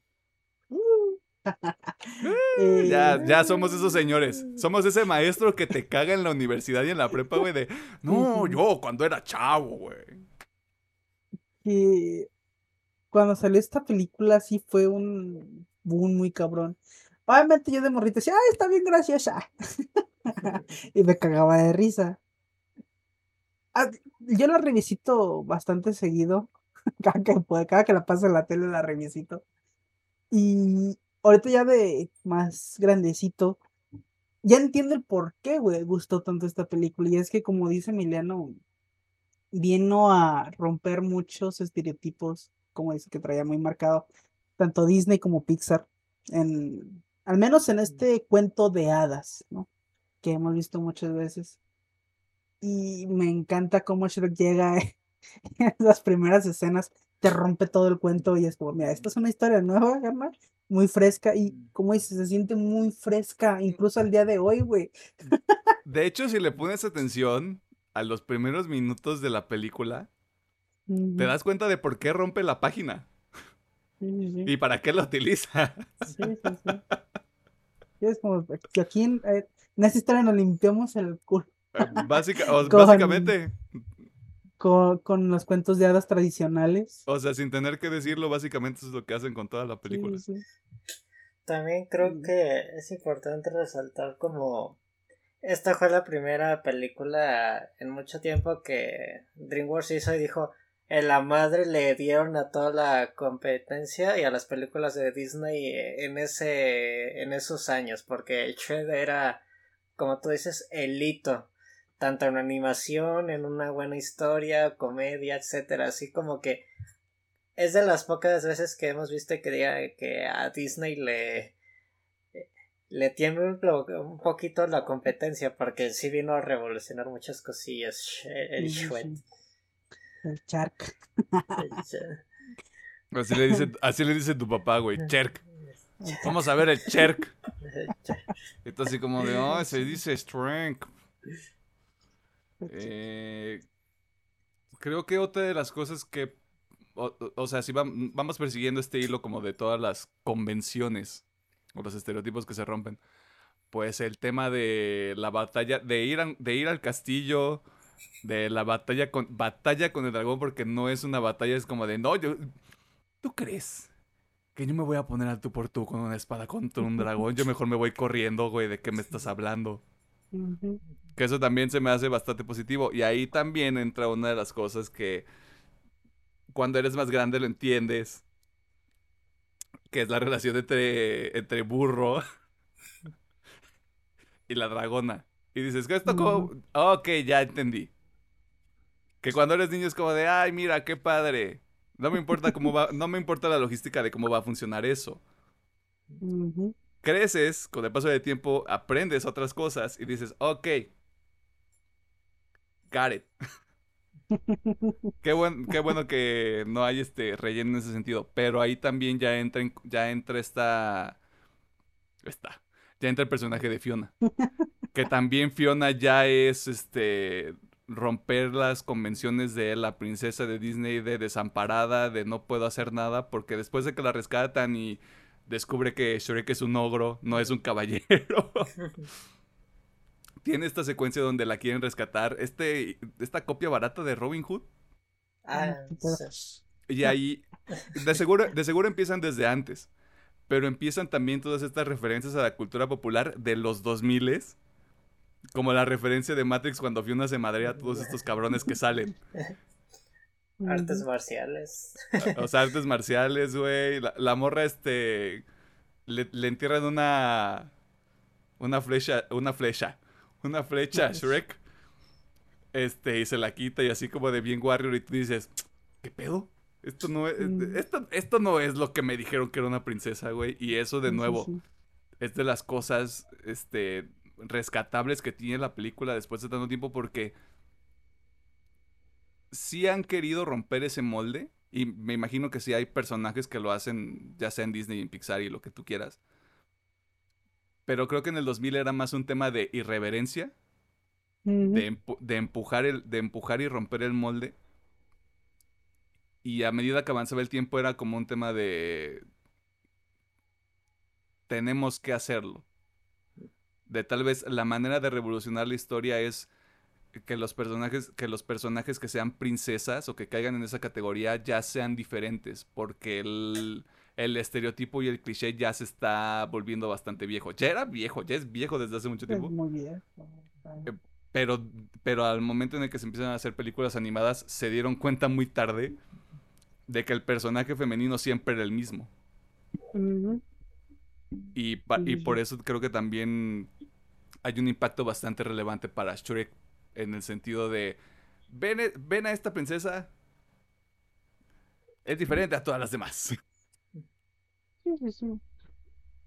uh, eh, Ya, ya somos esos señores. Somos ese maestro que te caga en la universidad y en la prepa, güey, de, no, yo cuando era chavo, güey. que cuando salió esta película sí fue un boom muy cabrón. Obviamente yo de morrito decía, ay, está bien graciosa. y me cagaba de risa. Ah, yo la revisito bastante seguido. cada, que, cada que la paso en la tele la revisito. Y ahorita ya de más grandecito, ya entiendo el por qué, güey, gustó tanto esta película. Y es que como dice Emiliano, vino a romper muchos estereotipos, como dice que traía muy marcado, tanto Disney como Pixar, en, al menos en este cuento de hadas, ¿no? Que hemos visto muchas veces. Y me encanta cómo Shrek llega en las primeras escenas, te rompe todo el cuento y es como, mira, esta es una historia nueva, carnal, muy fresca y como dices, se siente muy fresca, incluso al día de hoy, güey. De hecho, si le pones atención a los primeros minutos de la película, te das cuenta de por qué rompe la página sí, sí, sí. y para qué la utiliza. Sí, sí, sí. Es como que aquí en, eh, en esta historia nos limpiamos el culo Básica- o- Con- Básicamente, con, con los cuentos de hadas tradicionales. o sea, sin tener que decirlo, básicamente eso es lo que hacen con toda la película. Sí, sí. También creo que es importante resaltar como esta fue la primera película en mucho tiempo que DreamWorks hizo y dijo en la madre le dieron a toda la competencia y a las películas de Disney en ese en esos años porque Shrek era como tú dices el hito tanto en animación en una buena historia comedia etcétera así como que es de las pocas veces que hemos visto que diga que a Disney le le tiene un, po- un poquito la competencia porque sí vino a revolucionar muchas cosillas Sh- el Shrek. El Sh- Así le dice, así le dice tu papá, güey, Cherk. Vamos a ver el Cherk. tú así como de, oh, se dice Strength. Eh, creo que otra de las cosas que, o, sea, si vam- vamos persiguiendo este hilo como de todas las convenciones o los estereotipos que se rompen, pues el tema de la batalla, de ir, a- de ir al castillo, de la batalla con, batalla con el dragón, porque no es una batalla, es como de, no, yo, ¿tú crees? Que yo me voy a poner al tú por tú con una espada contra un dragón. Yo mejor me voy corriendo, güey, ¿de qué me estás hablando? Que eso también se me hace bastante positivo. Y ahí también entra una de las cosas que cuando eres más grande lo entiendes. Que es la relación entre, entre burro y la dragona. Y dices, ¿esto cómo? Ok, ya entendí. Que cuando eres niño es como de, ay, mira, qué padre. No me importa cómo va, no me importa la logística de cómo va a funcionar eso. Creces, con el paso del tiempo, aprendes otras cosas y dices, ok, got it. qué, buen, qué bueno que no hay este relleno en ese sentido. Pero ahí también ya entra, en- ya entra esta. Esta. Ya entra el personaje de Fiona. que también Fiona ya es este. romper las convenciones de la princesa de Disney de desamparada, de no puedo hacer nada, porque después de que la rescatan y descubre que Shrek es un ogro, no es un caballero. Tiene esta secuencia donde la quieren rescatar. Este, esta copia barata de Robin Hood. Ah, sí. Y ahí, de seguro, de seguro empiezan desde antes. Pero empiezan también todas estas referencias a la cultura popular de los 2000 Como la referencia de Matrix cuando Fiona se madrea a todos estos cabrones que salen. Artes marciales. O sea, artes marciales, güey. La, la morra, este. Le, le entierran una. Una flecha. Una flecha. Una flecha a Shrek. Este, y se la quita y así como de bien Warrior. Y tú dices, ¿qué pedo? Esto no es. Mm. Esto, esto no es lo que me dijeron que era una princesa, güey. Y eso de Sí, sí, nuevo sí. es de las cosas. Este. rescatables que tiene la película después de tanto tiempo. Porque. Sí han querido romper ese molde. Y me imagino que sí hay personajes que lo hacen, ya sea en Disney, en Pixar y lo que tú quieras. Pero creo que en el 2000 era más un tema de irreverencia, de, empu- de empujar el, de empujar y romper el molde. Y a medida que avanzaba el tiempo era como un tema de tenemos que hacerlo. De tal vez la manera de revolucionar la historia es que los personajes que los personajes que sean princesas o que caigan en esa categoría ya sean diferentes porque el, el estereotipo y el cliché ya se está volviendo bastante viejo. Ya era viejo, ya es viejo desde hace mucho Es tiempo. muy bien. Eh, Pero, pero al momento en el que se empiezan a hacer películas animadas, se dieron cuenta muy tarde de que el personaje femenino siempre era el mismo. Y, pa- y por eso creo que también hay un impacto bastante relevante para Shrek en el sentido de, ven, e- ven a esta princesa, es diferente a todas las demás. Sí, sí, sí.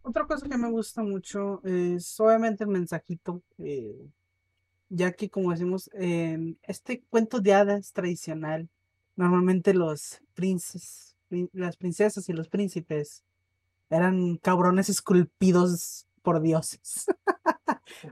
Otra cosa que me gusta mucho es obviamente el mensajito, eh, ya que como decimos, en este cuento de hadas tradicional, normalmente los princes, prin- las princesas y los príncipes eran cabrones esculpidos por dioses.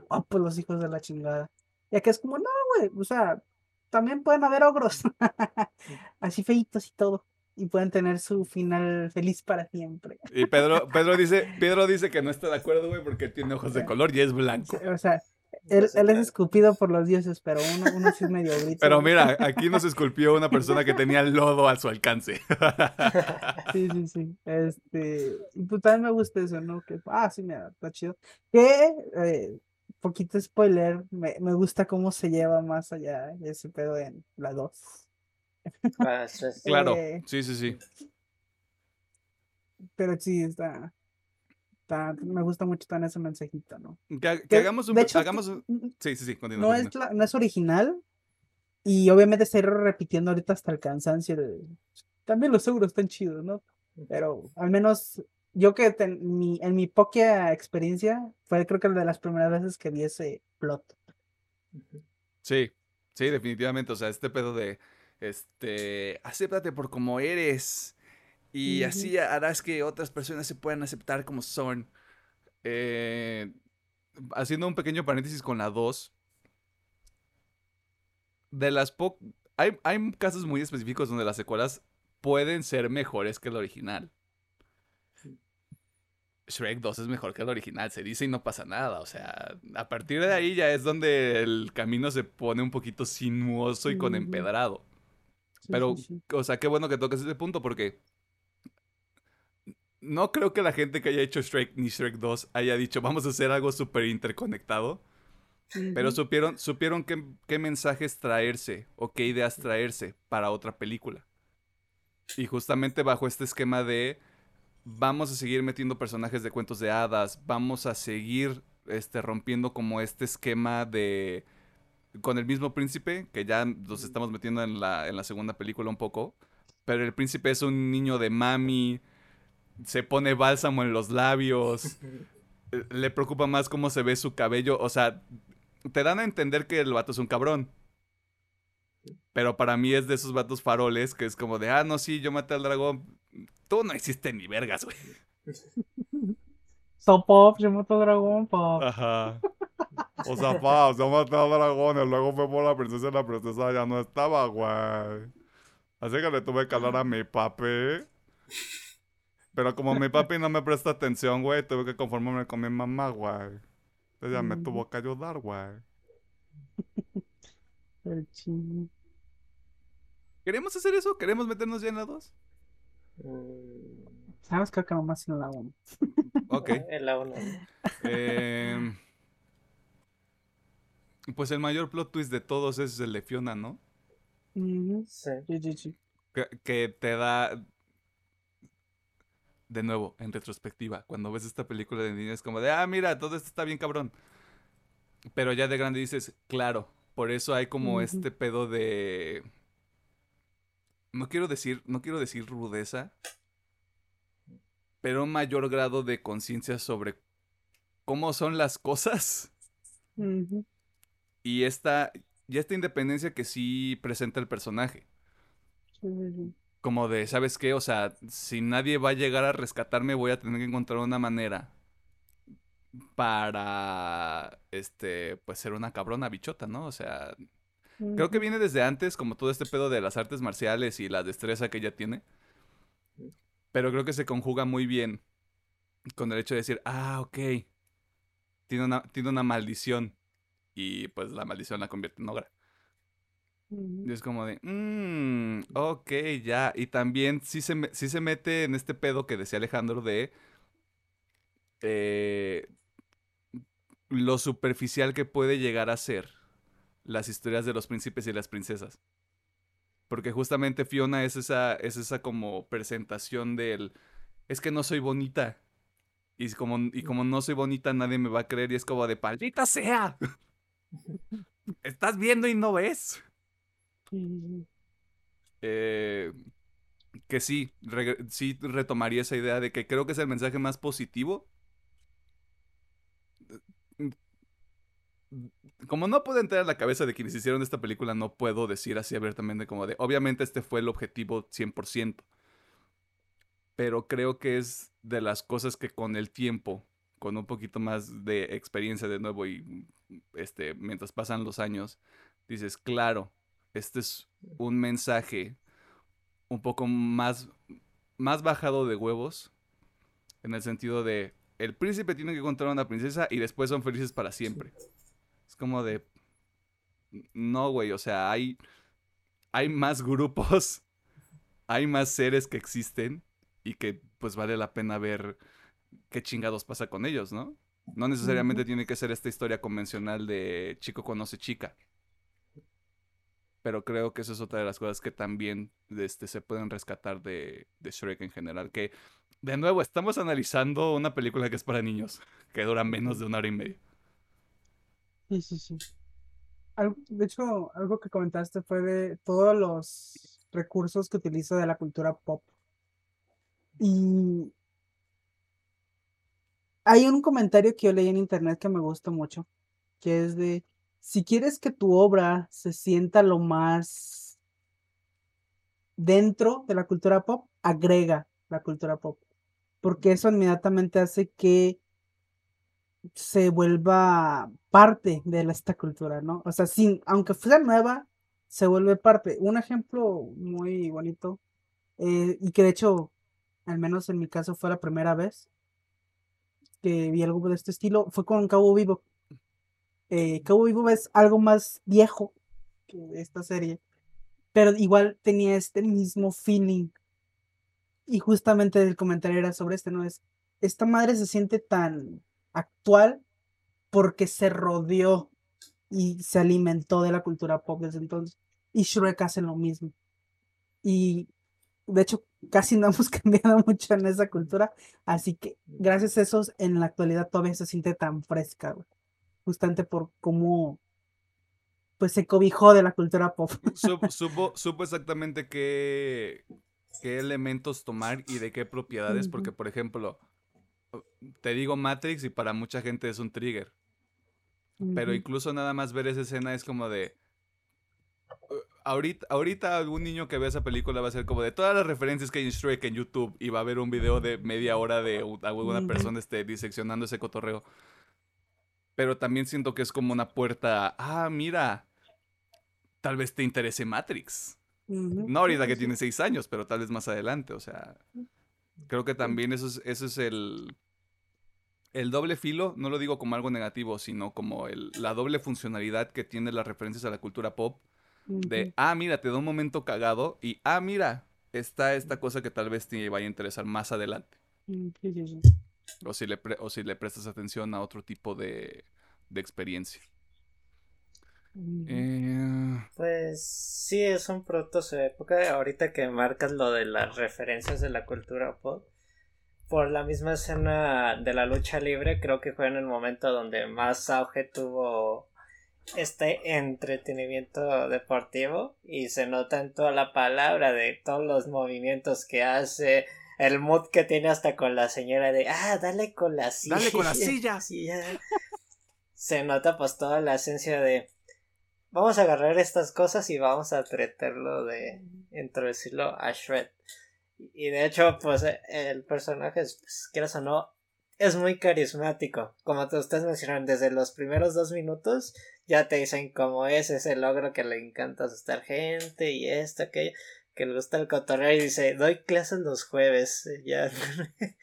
Oh, pues los hijos de la chingada. Ya que es como, no, güey, o sea, también pueden haber ogros, así feitos y todo, y pueden tener su final feliz para siempre. Y Pedro, Pedro, dice, Pedro dice que no está de acuerdo, güey, porque tiene ojos de color y es blanco. O sea, él, él es esculpido por los dioses, pero uno, uno sí es medio grito. Pero mira, aquí nos esculpió una persona que tenía lodo a su alcance. Sí, sí, sí. Este, y pues también me gusta eso, ¿no? Que, ah, sí, mira, está chido. Que, eh, poquito spoiler, me, me gusta cómo se lleva más allá ese pedo en la 2. Ah. Claro, Eh. sí, sí, sí. Pero sí, está, está- me gusta mucho también ese mensajito, ¿no? Que, que Que, hagamos un... hecho, hagamos un- n- Sí, sí, sí, continúa. no continúa. es, la- no es original y obviamente estoy repitiendo ahorita hasta el cansancio. de- También los seguros están chidos, ¿no? Pero al menos yo que ten- mi, en mi poca experiencia fue creo que de las primeras veces que vi ese plot. Sí, sí, definitivamente. O sea, este pedo de, este, acéptate por como eres y así harás que otras personas se puedan aceptar como son. Eh, haciendo un pequeño paréntesis con la 2, de las po hay, hay casos muy específicos donde las secuelas pueden ser mejores que el original. Shrek 2 es mejor que el original, se dice y no pasa nada. O sea, a partir de ahí ya es donde el camino se pone un poquito sinuoso y con empedrado. Pero, o sea, qué bueno que toques ese punto porque no creo que la gente que haya hecho Shrek ni Shrek 2 haya dicho vamos a hacer algo súper interconectado. Pero supieron, supieron qué, qué mensajes traerse o qué ideas traerse para otra película. Y justamente bajo este esquema de vamos a seguir metiendo personajes de cuentos de hadas, vamos a seguir este, rompiendo como este esquema de con el mismo príncipe, que ya nos estamos metiendo en la, en la segunda película un poco. Pero el príncipe es un niño de mami, se pone bálsamo en los labios, eh, le preocupa más cómo se ve su cabello. O sea, te dan a entender que el vato es un cabrón. Pero para mí es de esos vatos faroles que es como de, ah, no, sí, yo maté al dragón. Tú no hiciste ni vergas, güey. So pop, yo mato al dragón, pop. Ajá. O sea, pa, yo maté al dragón y luego fue por la princesa y la princesa ya no estaba, güey. Así que le tuve que hablar a mi papi. Pero como mi papi no me presta atención, güey, tuve que conformarme con mi mamá, güey. Ella me tuvo que ayudar, güey. El chino. ¿Queremos hacer eso? ¿Queremos meternos ya en la 2? Mm, Sabes creo que nomás en la 1. Ok. En la uno. Em, pues el mayor plot twist de todos es el de Fiona, ¿no? Sí. Sí, sí, sí. Que, que te da... De nuevo, en retrospectiva, cuando ves esta película de niños es como de, ah, mira, todo esto está bien cabrón. Pero ya de grande dices, claro, por eso hay como este pedo de... No quiero decir, no quiero decir rudeza, pero un mayor grado de conciencia sobre cómo son las cosas y esta, y esta independencia que sí presenta el personaje. Como de, ¿sabes qué? O sea, si nadie va a llegar a rescatarme, voy a tener que encontrar una manera para, este, pues ser una cabrona bichota, ¿no? O sea, creo que viene desde antes, como todo este pedo de las artes marciales y la destreza que ella tiene. Pero creo que se conjuga muy bien con el hecho de decir, ah, ok, tiene una, tiene una maldición. Y pues la maldición la convierte en ogra. Y es como de, mmm, ok, ya. Y también sí se, me- sí se mete en este pedo que decía Alejandro de eh, lo superficial que puede llegar a ser las historias de los príncipes y las princesas. Porque justamente Fiona es esa, es esa como presentación del, es que no soy bonita. Y como, y como no soy bonita, nadie me va a creer. Y es como de, ¡paldita sea! Estás viendo y no ves. Eh, que sí, sí retomaría esa idea de que creo que es el mensaje más positivo. Como no puedo entrar a la cabeza de quienes hicieron esta película, no puedo decir así abiertamente como de, obviamente este fue el objetivo 100%. Pero creo que es de las cosas que con el tiempo, con un poquito más de experiencia de nuevo y este, mientras pasan los años, dices, claro, este es un mensaje un poco más, más bajado de huevos, en el sentido de, el príncipe tiene que encontrar a una princesa y después son felices para siempre. Es como de, no, güey, o sea, hay, hay más grupos, hay más seres que existen y que pues vale la pena ver qué chingados pasa con ellos, ¿no? No necesariamente tiene que ser esta historia convencional de chico conoce chica. Pero creo que eso es otra de las cosas que también este, se pueden rescatar de, Shrek en general. Que, de nuevo, estamos analizando una película que es para niños, que dura menos de una hora y media. Sí, sí, sí. De hecho, algo que comentaste fue de todos los recursos que utiliza de la cultura pop. Y hay un comentario que yo leí en internet que me gusta mucho, que es de, si quieres que tu obra se sienta lo más dentro de la cultura pop, agrega la cultura pop, porque eso inmediatamente hace que se vuelva parte de esta cultura, ¿no? O sea, sin, aunque sea nueva, se vuelve parte. Un ejemplo muy bonito, eh, y que de hecho, al menos en mi caso fue la primera vez que vi algo de este estilo, fue con Cabo Vivo. Eh, Cabo Vivo es algo más viejo que esta serie, pero igual tenía este mismo feeling. Y justamente el comentario era sobre este, ¿no? Es, esta madre se siente tan actual porque se rodeó y se alimentó de la cultura pop desde entonces. Y Shrek hace lo mismo. Y de hecho, casi no hemos cambiado mucho en esa cultura. Así que gracias a eso, en la actualidad todavía se siente tan fresca, güey. Justamente por cómo pues se cobijó de la cultura pop. Supo, supo, supo exactamente qué, qué elementos tomar y de qué propiedades, porque por ejemplo, te digo Matrix y para mucha gente es un trigger. Pero incluso nada más ver esa escena es como de. uh, Ahorita, ahorita algún niño que vea esa película va a ser como de todas las referencias que hay en Shrek en YouTube y va a ver un video de media hora de alguna persona este, diseccionando ese cotorreo. Pero también siento que es como una puerta. Ah, mira. Tal vez te interese Matrix. No ahorita que sí, tiene seis años, pero tal vez más adelante. O sea, creo que también eso es, eso es el, el doble filo. No lo digo como algo negativo, sino como el, la doble funcionalidad que tiene las referencias a la cultura pop. De, ah, mira, te da un momento cagado. Y, ah, mira, está esta cosa que tal vez te vaya a interesar más adelante. Mm, sí, sí, sí. O si le, pre- o si le prestas atención a otro tipo de, de experiencia. Ujú. Eh, Pues sí, es un producto de su época. Ahorita que marcas lo de las referencias de la cultura pop, por la misma escena de la lucha libre, creo que fue en el momento donde más auge tuvo este entretenimiento deportivo y se nota en toda la palabra de todos los movimientos que hace. El mood que tiene hasta con la señora de, ah, dale con la silla. Dale con la silla. silla". Se nota pues toda la esencia de, vamos a agarrar estas cosas y vamos a tratarlo de introducirlo a Shred. Y de hecho, pues eh, el personaje, pues, quieras o no, es muy carismático. Como te ustedes mencionaron, desde los primeros dos minutos ya te dicen cómo es ese logro que le encanta asustar gente y esto, aquello, que le gusta el cotorreo y dice, doy clases los jueves. eh, Ya.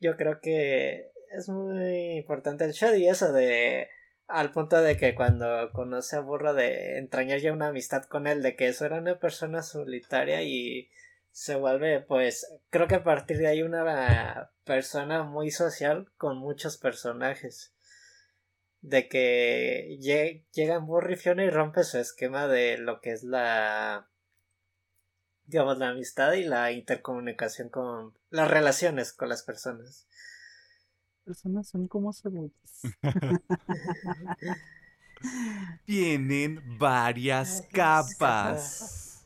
Yo creo que es muy importante el show y eso de al punto de que cuando conoce a Burro de entrañar ya una amistad con él, de que eso era una persona solitaria y se vuelve pues creo que a partir de ahí una persona muy social con muchos personajes. De que lle- llega Burro y Fiona y rompe su esquema de lo que es la digamos la amistad y la intercomunicación con las relaciones con las personas. Personas son como cebollas. Tienen varias Varias capas.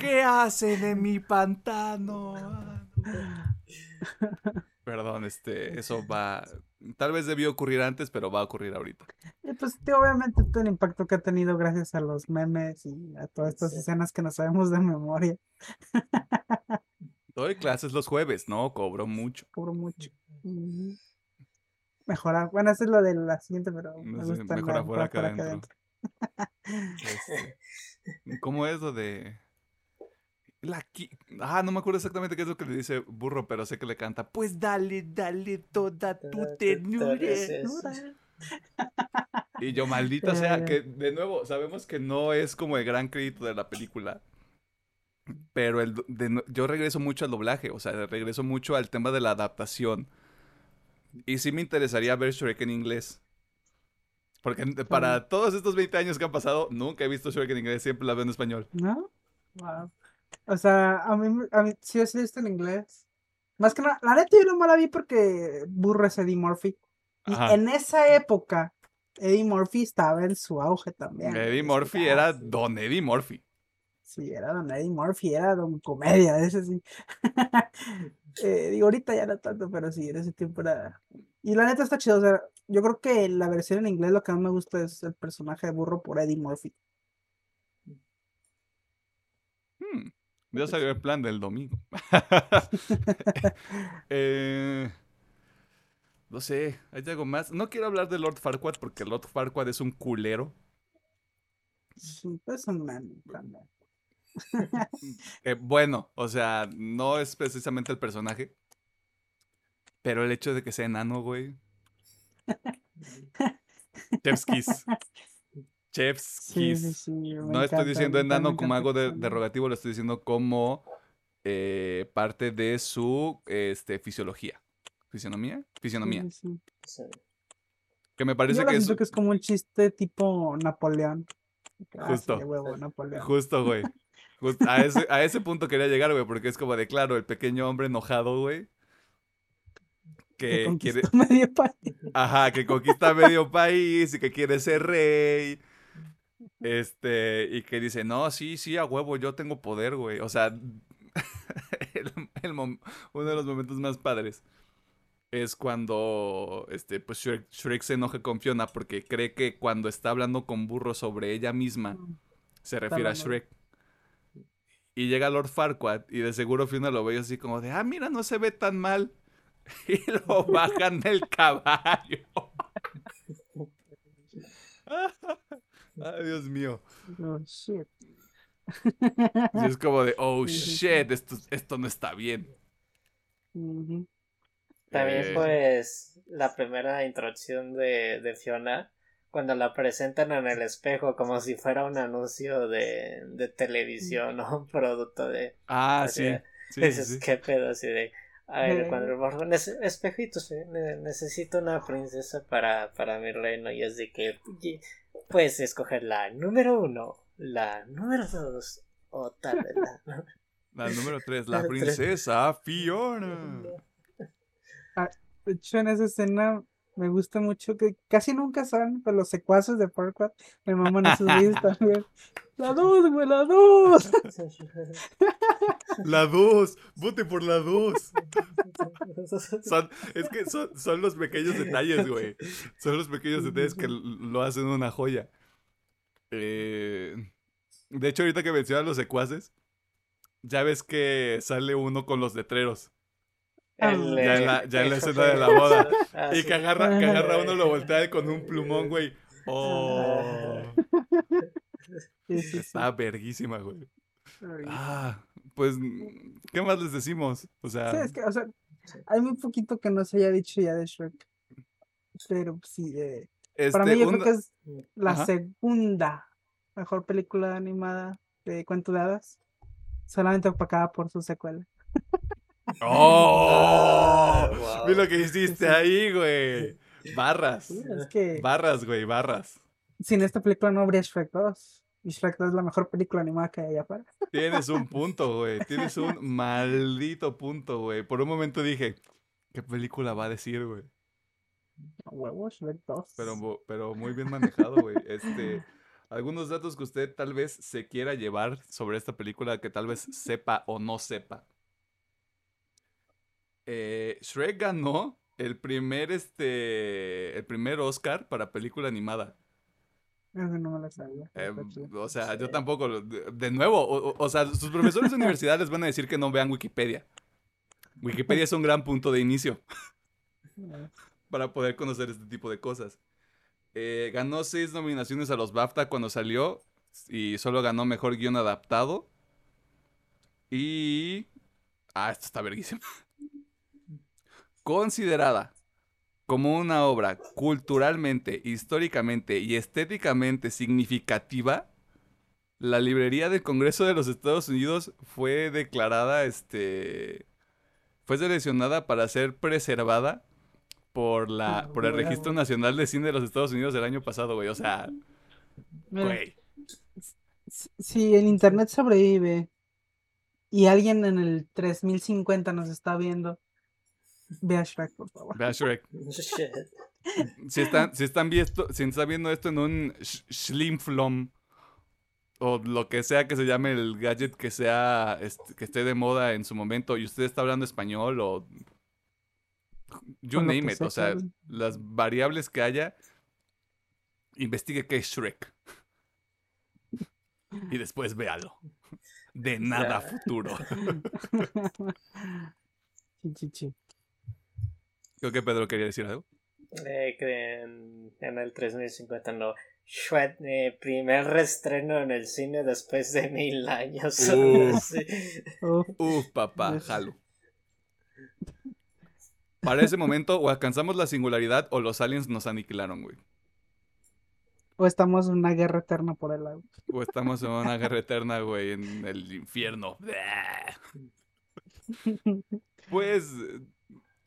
¿Qué hacen en mi pantano? Perdón, este, eso va. Tal vez debió ocurrir antes, pero va a ocurrir ahorita. Y pues sí, obviamente todo el impacto que ha tenido gracias a los memes y a todas estas Sí. escenas que no sabemos de memoria. Doy clases los jueves, no cobro mucho. Cobro mucho. Ujú. Mejorar. Bueno, eso es lo de la siguiente, pero me No gusta mejor afuera acá adentro. Este, ¿Cómo es lo de.? La qui- Ah, no me acuerdo exactamente qué es lo que le dice burro, pero sé que le canta. Pues dale, dale toda tu ternura. Y yo, maldita sea, que de nuevo, sabemos que no es como el gran crédito de la película. Pero el, de yo regreso mucho al doblaje, o sea, regreso mucho al tema de la adaptación. Y sí me interesaría ver Shrek en inglés. Porque para todos estos 20 años que han pasado, nunca he visto Shrek en inglés, siempre la veo en español. ¿No? Wow. O sea, a mí, a mí sí sí está en inglés. Más que nada, la neta yo no me la vi porque burro es Eddie Murphy. Y Ajá. en esa época, Eddie Murphy estaba en su auge también. Eddie Murphy era. Don Eddie Murphy. Sí, era don Eddie Murphy, era don comedia, ese sí. Eh, digo, ahorita ya no tanto, pero sí, en ese tiempo era. Y la neta está chido, o sea, yo creo que la versión en inglés lo que más me gusta es el personaje de burro por Eddie Murphy. Hmm, Ya salió el plan del domingo. Eh, no sé, ¿hay algo más? No quiero hablar de Lord Farquaad porque Lord Farquaad es un culero. Sí, pues un man también. Eh, bueno, o sea, no es precisamente el personaje. Pero el hecho de que sea enano, güey. Chef's Kiss. Chef's Sí, Kiss. sí, sí, me No estoy encanta, diciendo me encanta, enano como algo de, derogativo, lo estoy diciendo como eh, parte de su este, fisiología. ¿Fisionomía? Fisionomía. Sí. Que me Yo parece la que es que es como un chiste tipo Napoleón. Ah, sí, Justo. de huevo, Napoleón. justo, güey. Just- a, ese, a ese punto quería llegar, güey, porque es como de claro, el pequeño hombre enojado, güey. que Que quiere, medio país. ajá, que conquista medio país y que quiere ser rey Este, y que dice, no, sí, sí, a huevo, yo tengo poder, güey. O sea, el- el uno de los momentos más padres es cuando este, pues Shrek, Shrek se enoja con Fiona porque cree que cuando está hablando con Burro sobre ella misma, se refiere a. Shrek. Y llega Lord Farquaad y de seguro Fiona lo ve así como de, ah, mira, no se ve tan mal. Y lo bajan del caballo. Ay, Dios mío. Oh, shit. Y es como de, oh shit, esto, esto no está bien. También Eh, pues la primera introducción de, de Fiona, cuando la presentan en el espejo como si fuera un anuncio de, de televisión o un producto de... Ah, así sí. de- Sí, sí, dices, sí. ¿qué pedo? Así de... A ver, Eh. cuando el borro, "Nece- espejitos, eh, ne- necesito una princesa para, para mi reino y es de que puedes escoger la número uno, la número dos o tal vez la... La número 3, la La tres. princesa Fiona. De hecho, en esa escena me gusta mucho que casi nunca salen, pero los secuaces de Farquaad me maman esos videos también. La dos, güey, la dos. La 2, vote por la 2. Son, es que son, son los pequeños detalles, güey. Son los pequeños detalles que lo hacen una joya. Eh, de hecho, ahorita que mencionas los secuaces, ya ves que sale uno con los letreros. El, Ya en la- ya en la escena de la boda. Ah, Y sí. que agarra, que agarra uno, lo voltea con un plumón, güey. Oh, sí, sí. está verguísima, güey. Ah, pues, ¿qué más les decimos? O sea, Sí, es que, o sea, hay muy poquito que no se haya dicho ya de Shrek. Pero sí, eh, para este, mí yo creo que es la Ajá. segunda mejor película animada de cuento de hadas. Solamente opacada por su secuela. ¡Oh! Wow. Vi lo que hiciste ahí, güey. Barras. Sí, es que Barras, güey, barras. sin esta película no habría Shrek 2. Y Shrek 2 es la mejor película animada que hay allá afuera. Tienes un punto, güey. Tienes un maldito punto, güey. Por un momento dije, ¿qué película va a decir, güey? A huevo, Shrek 2. Pero, pero muy bien manejado, güey. Este, algunos datos que usted tal vez se quiera llevar sobre esta película que tal vez sepa o no sepa. Eh, Shrek ganó el primer, este, el primer Oscar para película animada. Eso no me lo sabía. Eh, o sea, yo tampoco, de, de nuevo, o, o- sea, sus profesores de universidad les van a decir que no vean Wikipedia. Wikipedia es un gran punto de inicio para poder conocer este tipo de cosas. Eh, ganó seis nominaciones a los BAFTA cuando salió y solo ganó mejor guion adaptado. Y... Ah, esto está verguísimo. Considerada como una obra culturalmente, históricamente y estéticamente significativa, la librería del Congreso de los Estados Unidos fue declarada, este, fue seleccionada para ser preservada por la, Ah, por el. Registro Nacional de Cine de los Estados Unidos del año pasado, güey. O sea, güey. si el internet sobrevive y alguien en el 3050 nos está viendo, ve a Shrek, por favor. Ve a Shrek. Shit. Si están, si están viendo, si están viendo esto en un Schlimflom o lo que sea que se llame el gadget que sea que esté de moda en su momento y usted está hablando español o you name it, sea o sea, las variables que haya, investigue qué es Shrek. Y después véalo. De nada Ya. futuro. Creo que Pedro quería decir algo. Eh, que en, en el 3050 no. Shrek, eh, primer reestreno en el cine después de mil años. Uh. Sí. Uf, Uf, papá, jalo. Para ese momento, o alcanzamos la singularidad o los aliens nos aniquilaron, güey. o estamos en una guerra eterna por el agua. O estamos en una guerra eterna, güey, en el infierno. Pues,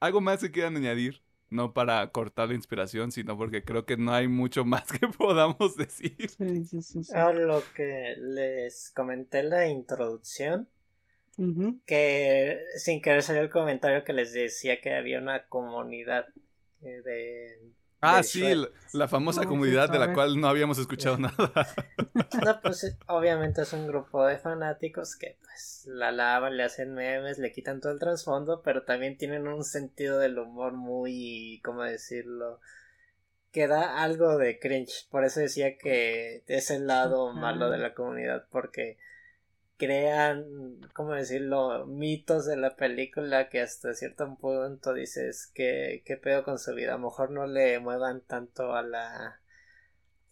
algo más que quieran añadir. No para cortar la inspiración, sino porque creo que no hay mucho más que podamos decir. Sí, sí, sí, sí. Lo que les comenté en la introducción, que sin querer salió el comentario que les decía que había una comunidad eh, de, Ah, de sí, la, la famosa No, comunidad de la cual no habíamos escuchado nada. No, pues eh, obviamente es un grupo de fanáticos que pues la lavan, le hacen memes, le quitan todo el trasfondo, pero también tienen un sentido del humor muy, ¿cómo decirlo? Que da algo de cringe. Por eso decía que es el lado malo de la comunidad, porque crean, ¿cómo decirlo? Mitos de la película que hasta cierto punto dices que qué pedo con su vida. A lo mejor no le muevan tanto a la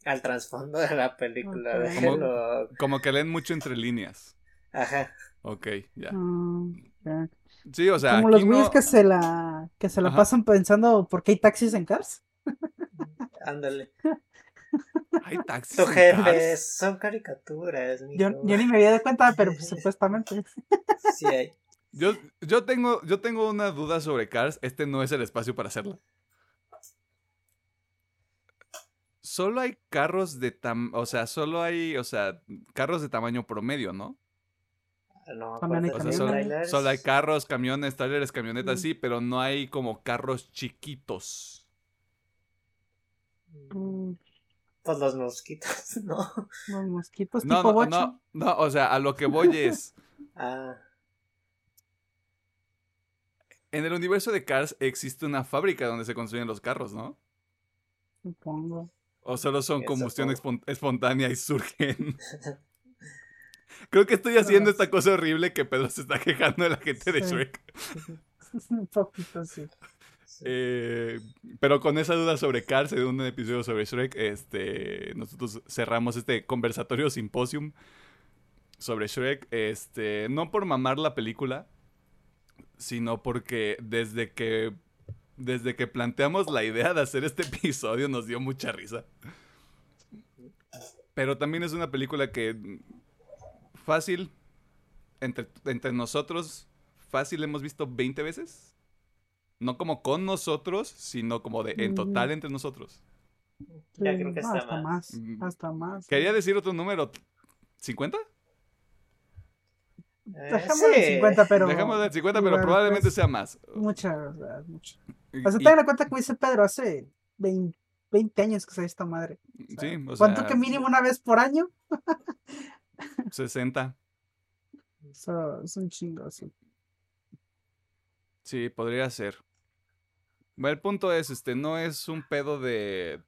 al trasfondo de la película. Como que leen mucho entre líneas. Ajá. Ok, ya. Mm. Sí, o sea, Como los güeyes no- que se la, que se la Ajá. pasan pensando por qué hay taxis en Cars. Ándale. hay taxis. Tu jefe Cars. son caricaturas, Yo, yo ni me había dado cuenta, pero pues, supuestamente. Sí hay. Yo, yo, tengo, yo tengo una duda sobre Cars. Este no es el espacio para hacerla. Solo hay carros de tam... O sea, solo hay, o sea, carros de tamaño promedio, ¿no? No, También hay O sea, solo hay carros, camiones, trailers, camionetas, Mm. sí, pero no hay como carros chiquitos. Mm, Pues los mosquitos, ¿no? Los mosquitos No, tipo no, no, no, o sea, a lo que voy es, Ah, en el universo de Cars existe una fábrica donde se construyen los carros, ¿no? Supongo. O solo son combustión fue. espon- espontánea y surgen. Creo que estoy haciendo esta cosa horrible que Pedro se está quejando de la gente de. Shrek. Un poquito sí. Eh, pero con esa duda sobre Cars en un episodio sobre Shrek, este, nosotros cerramos este conversatorio simposium sobre Shrek. Este, no por mamar la película, sino porque desde que desde que planteamos la idea de hacer este episodio nos dio mucha risa. Pero también es una película que fácil entre, entre nosotros fácil hemos visto 20 veces. No como con nosotros, sino como de en total entre nosotros. Ya Sí, creo que está hasta más. más. Mm. Hasta más. Quería decir otro número. ¿50? Eh, Dejémoslo en sí. 50, pero. Dejamos de 50, pero probablemente pues, sea más. Muchas. Y- O sea, y- tengan en cuenta que me dice Pedro hace 20, 20 años que salió esta madre. O sea, sí, o ¿Cuánto sea, que mínimo una vez por año? 60. Eso es un chingo, sí. Sí, podría ser. Bueno, el punto es, este, no es un pedo de,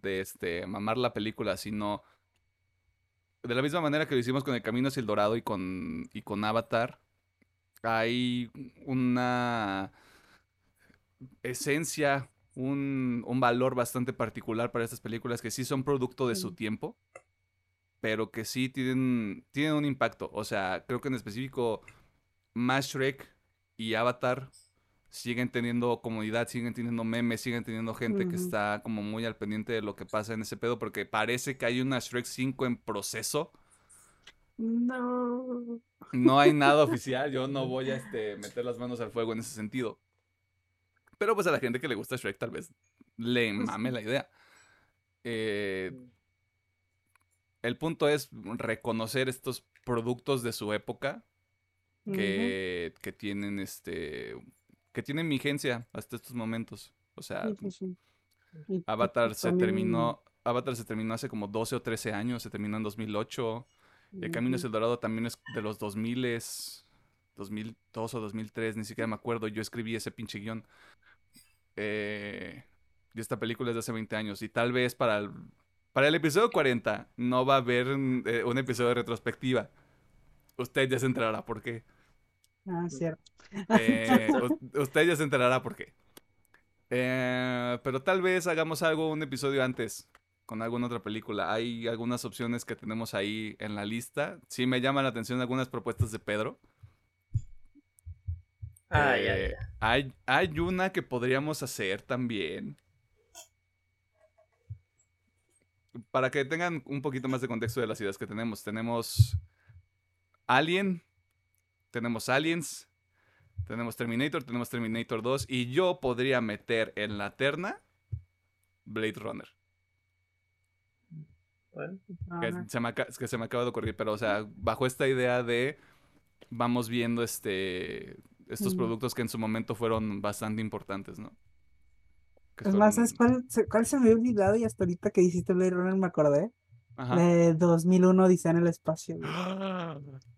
de este, mamar la película, sino de la misma manera que lo hicimos con El Camino hacia el Dorado y con, y con Avatar, hay una esencia, un, un valor bastante particular para estas películas que sí son producto de su tiempo, pero que sí tienen, tienen un impacto. O sea, creo que en específico, más Shrek y Avatar siguen teniendo comunidad, siguen teniendo memes, siguen teniendo gente que está como muy al pendiente de lo que pasa en ese pedo, porque parece que hay una Shrek 5 en proceso. No. No hay nada oficial, yo no voy a este, meter las manos al fuego en ese sentido. Pero pues a la gente que le gusta Shrek tal vez le Pues mame la idea. Eh, el punto es reconocer estos productos de su época que, que tienen este que tienen vigencia hasta estos momentos. O sea, Ujú, sí, sí, sí. Y- Avatar se también- terminó Avatar se terminó hace como 12 o 13 años, se terminó en 2008. El Camino hacia el Dorado también es de los 2000 2002 o 2003, ni siquiera me acuerdo. Yo escribí ese pinche guion. Eh, y esta película es de hace 20 años. Y tal vez para el, para el episodio 40 no va a haber mm, eh, un episodio de retrospectiva. Usted ya se enterará por qué. Ah, cierto. Eh, usted ya se enterará por qué. Eh, pero tal vez hagamos algo, un episodio antes, con alguna otra película. Hay algunas opciones que tenemos ahí en la lista. Sí me llaman la atención algunas propuestas de Pedro. Ah, Eh. Hay, hay una que podríamos hacer también. Para que tengan un poquito más de contexto de las ideas que tenemos. Tenemos Alien, tenemos Aliens, tenemos Terminator, tenemos Terminator 2 y yo podría meter en la terna Blade Runner. Bueno, Que se, me, que se me acaba de ocurrir, pero o sea, bajo esta idea de vamos viendo este estos productos que en su momento fueron bastante importantes, ¿no? que Es más, ¿sabes cuál, se- cuál se me había olvidado? Y hasta ahorita que dijiste Blade Runner me acordé. Ajá. De 2001 Odisea en el espacio, güey.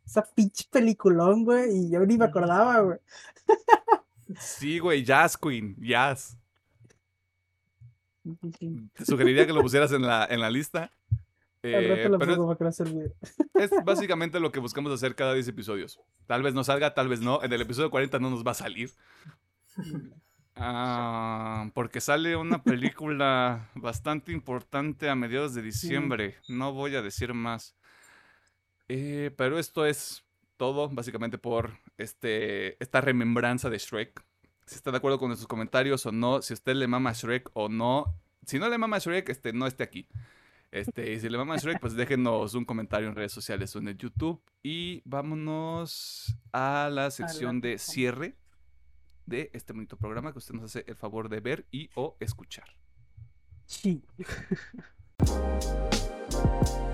Esa pinche peliculón, güey. Y yo ni me acordaba, güey. Sí, güey, Jazz Queen, Jazz. Te sugeriría que lo pusieras en la, en la lista. Eh, rato lo pero es- no. Es básicamente lo que buscamos hacer cada 10 episodios. Tal vez nos salga, tal vez no. En el episodio 40 no nos va a salir. Ah, porque sale una película bastante importante a mediados de diciembre. No voy a decir más. Eh, pero esto es todo, básicamente, por este, esta remembranza de Shrek. Si está de acuerdo con nuestros comentarios o no, si usted le mama a Shrek o no. Si no le mama a Shrek, este, no esté aquí. Este, y si le mama a Shrek, pues déjenos un comentario en redes sociales o en el YouTube. Y vámonos a la sección de cierre de este bonito programa que usted nos hace el favor de ver y o escuchar. Sí.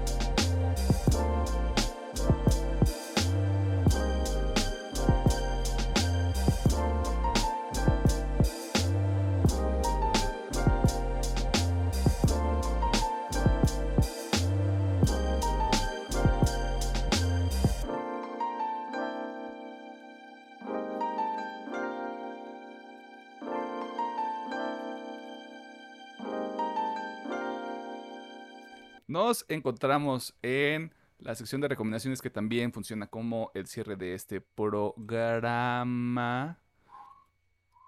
Nos encontramos en la sección de recomendaciones que también funciona como el cierre de este programa.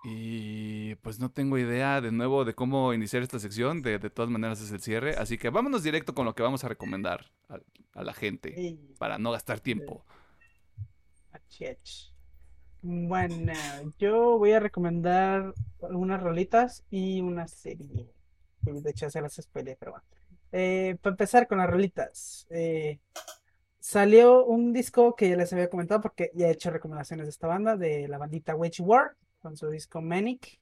Y pues no tengo idea de nuevo de cómo iniciar esta sección. De, de todas maneras es el cierre. Así que vámonos directo con lo que vamos a recomendar a, a la gente para no gastar tiempo. Bueno, yo voy a recomendar algunas rolitas y una serie. De hecho, se las spoileé, pero bueno. Eh, para empezar con las rolitas. eh, salió un disco que ya les había comentado porque ya he hecho recomendaciones de esta banda, de la bandita Wage War, con su disco Manic.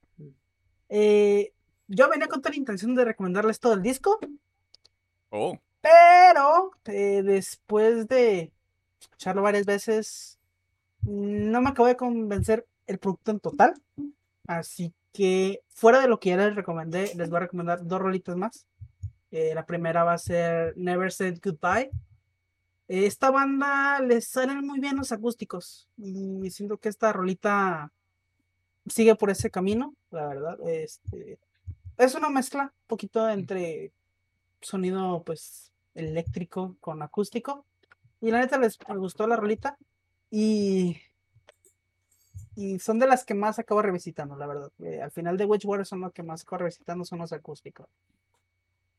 Eh, yo venía con toda la intención de recomendarles todo el disco, Oh, pero después de escucharlo varias veces, no me acabo de convencer el producto en total. Así que, fuera de lo que ya les recomendé, les voy a recomendar dos rolitas más. Eh, la primera va a ser Never Said Goodbye. Eh, Esta banda les salen muy bien los acústicos y siento que esta rolita sigue por ese camino, la verdad. Este, es una mezcla un poquito entre sonido pues eléctrico con acústico. Y la neta les gustó la rolita. Y, y son de las que más acabo revisitando, la verdad. Eh, al final de Witchwater son los que más acabo revisitando, son los acústicos.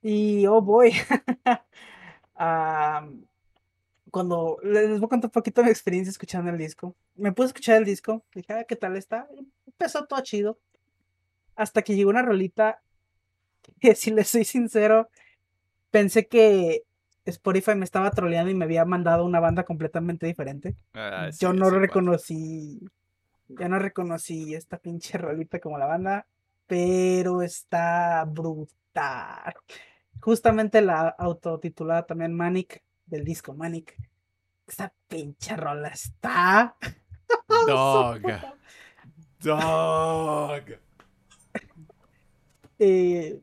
Y oh boy. Cuando les voy a contar un poquito mi experiencia escuchando el disco. Me puse a escuchar el disco, dije, ah, ¿qué tal está? Y Empezó todo chido. Hasta que llegó una rolita que, si les soy sincero, pensé que Spotify me estaba troleando y me había mandado una banda completamente diferente. ah, sí, Yo no sí reconocí, ya no reconocí esta pinche rolita como la banda, pero está brutal. Justamente la autotitulada también Manic del disco Manic. Esa pinche rola está. Dog. Dog. Eh,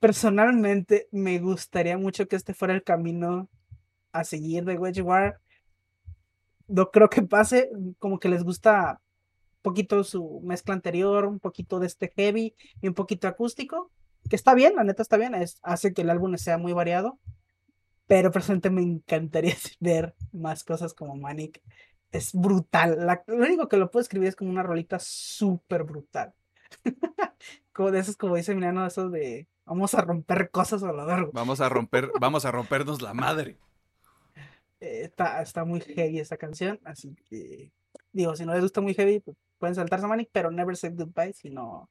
personalmente me gustaría mucho que este fuera el camino a seguir de Wedge War. No creo que pase, como que les gusta un poquito su mezcla anterior, un poquito de este heavy y un poquito acústico, que está bien, la neta está bien, es, hace que el álbum sea muy variado, pero personalmente me encantaría ver más cosas como Manic. Es brutal, la- lo único que lo puedo escribir es como una rolita súper brutal. como de esos, como dice Milano, esos de vamos a romper cosas a lo largo. Vamos a romper, vamos a rompernos la madre. Eh, está, está muy heavy esta canción, así que digo, si no les gusta muy heavy, pues, pueden saltarse a Manic, pero Never Say Goodbye, si no,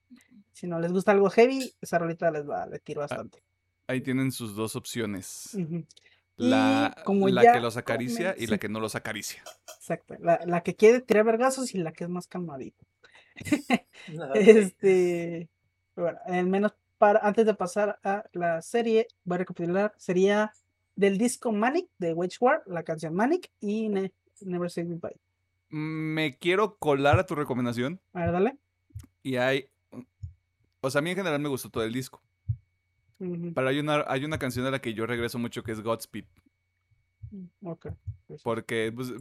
si no les gusta algo heavy, esa rolita les va a tiro bastante. Ahí tienen sus dos opciones. La, como la ya que los acaricia y la que no los acaricia. Exacto, la, la que quiere tirar vergazos y la que es más calmadita. No, Este, bueno, al menos para, antes de pasar a la serie, voy a recapitular, sería del disco Manic de Wage War, la canción Manic y Ne- Never Say Goodbye. Me quiero colar a tu recomendación A ver, dale. y hay O sea, a mí en general me gustó todo el disco. Ujú, Pero hay una, hay una canción a la que yo regreso mucho que es Godspeed. ok, pues. Porque pues,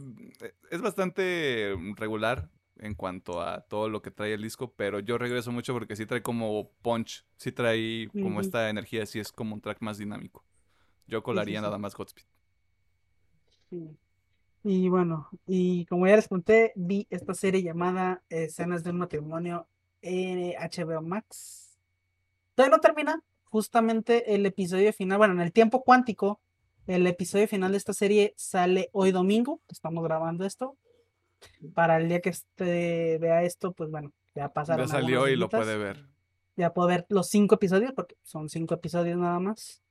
eh, es bastante regular en cuanto a todo lo que trae el disco, pero yo regreso mucho porque sí trae como punch, sí trae como esta energía, sí es como un track más dinámico. Yo sí, colaría sí. nada más Godspeed. Sí. Y bueno, y como ya les conté, vi esta serie llamada Escenas de un matrimonio en HBO Max. Todavía no termina, justamente el episodio final, bueno, en el tiempo cuántico, el episodio final de esta serie sale hoy domingo, estamos grabando esto. Para el día que este vea esto, pues bueno, ya pasaron Ya salió y lo puede ver. Ya puedo ver los cinco episodios, porque son cinco episodios nada más.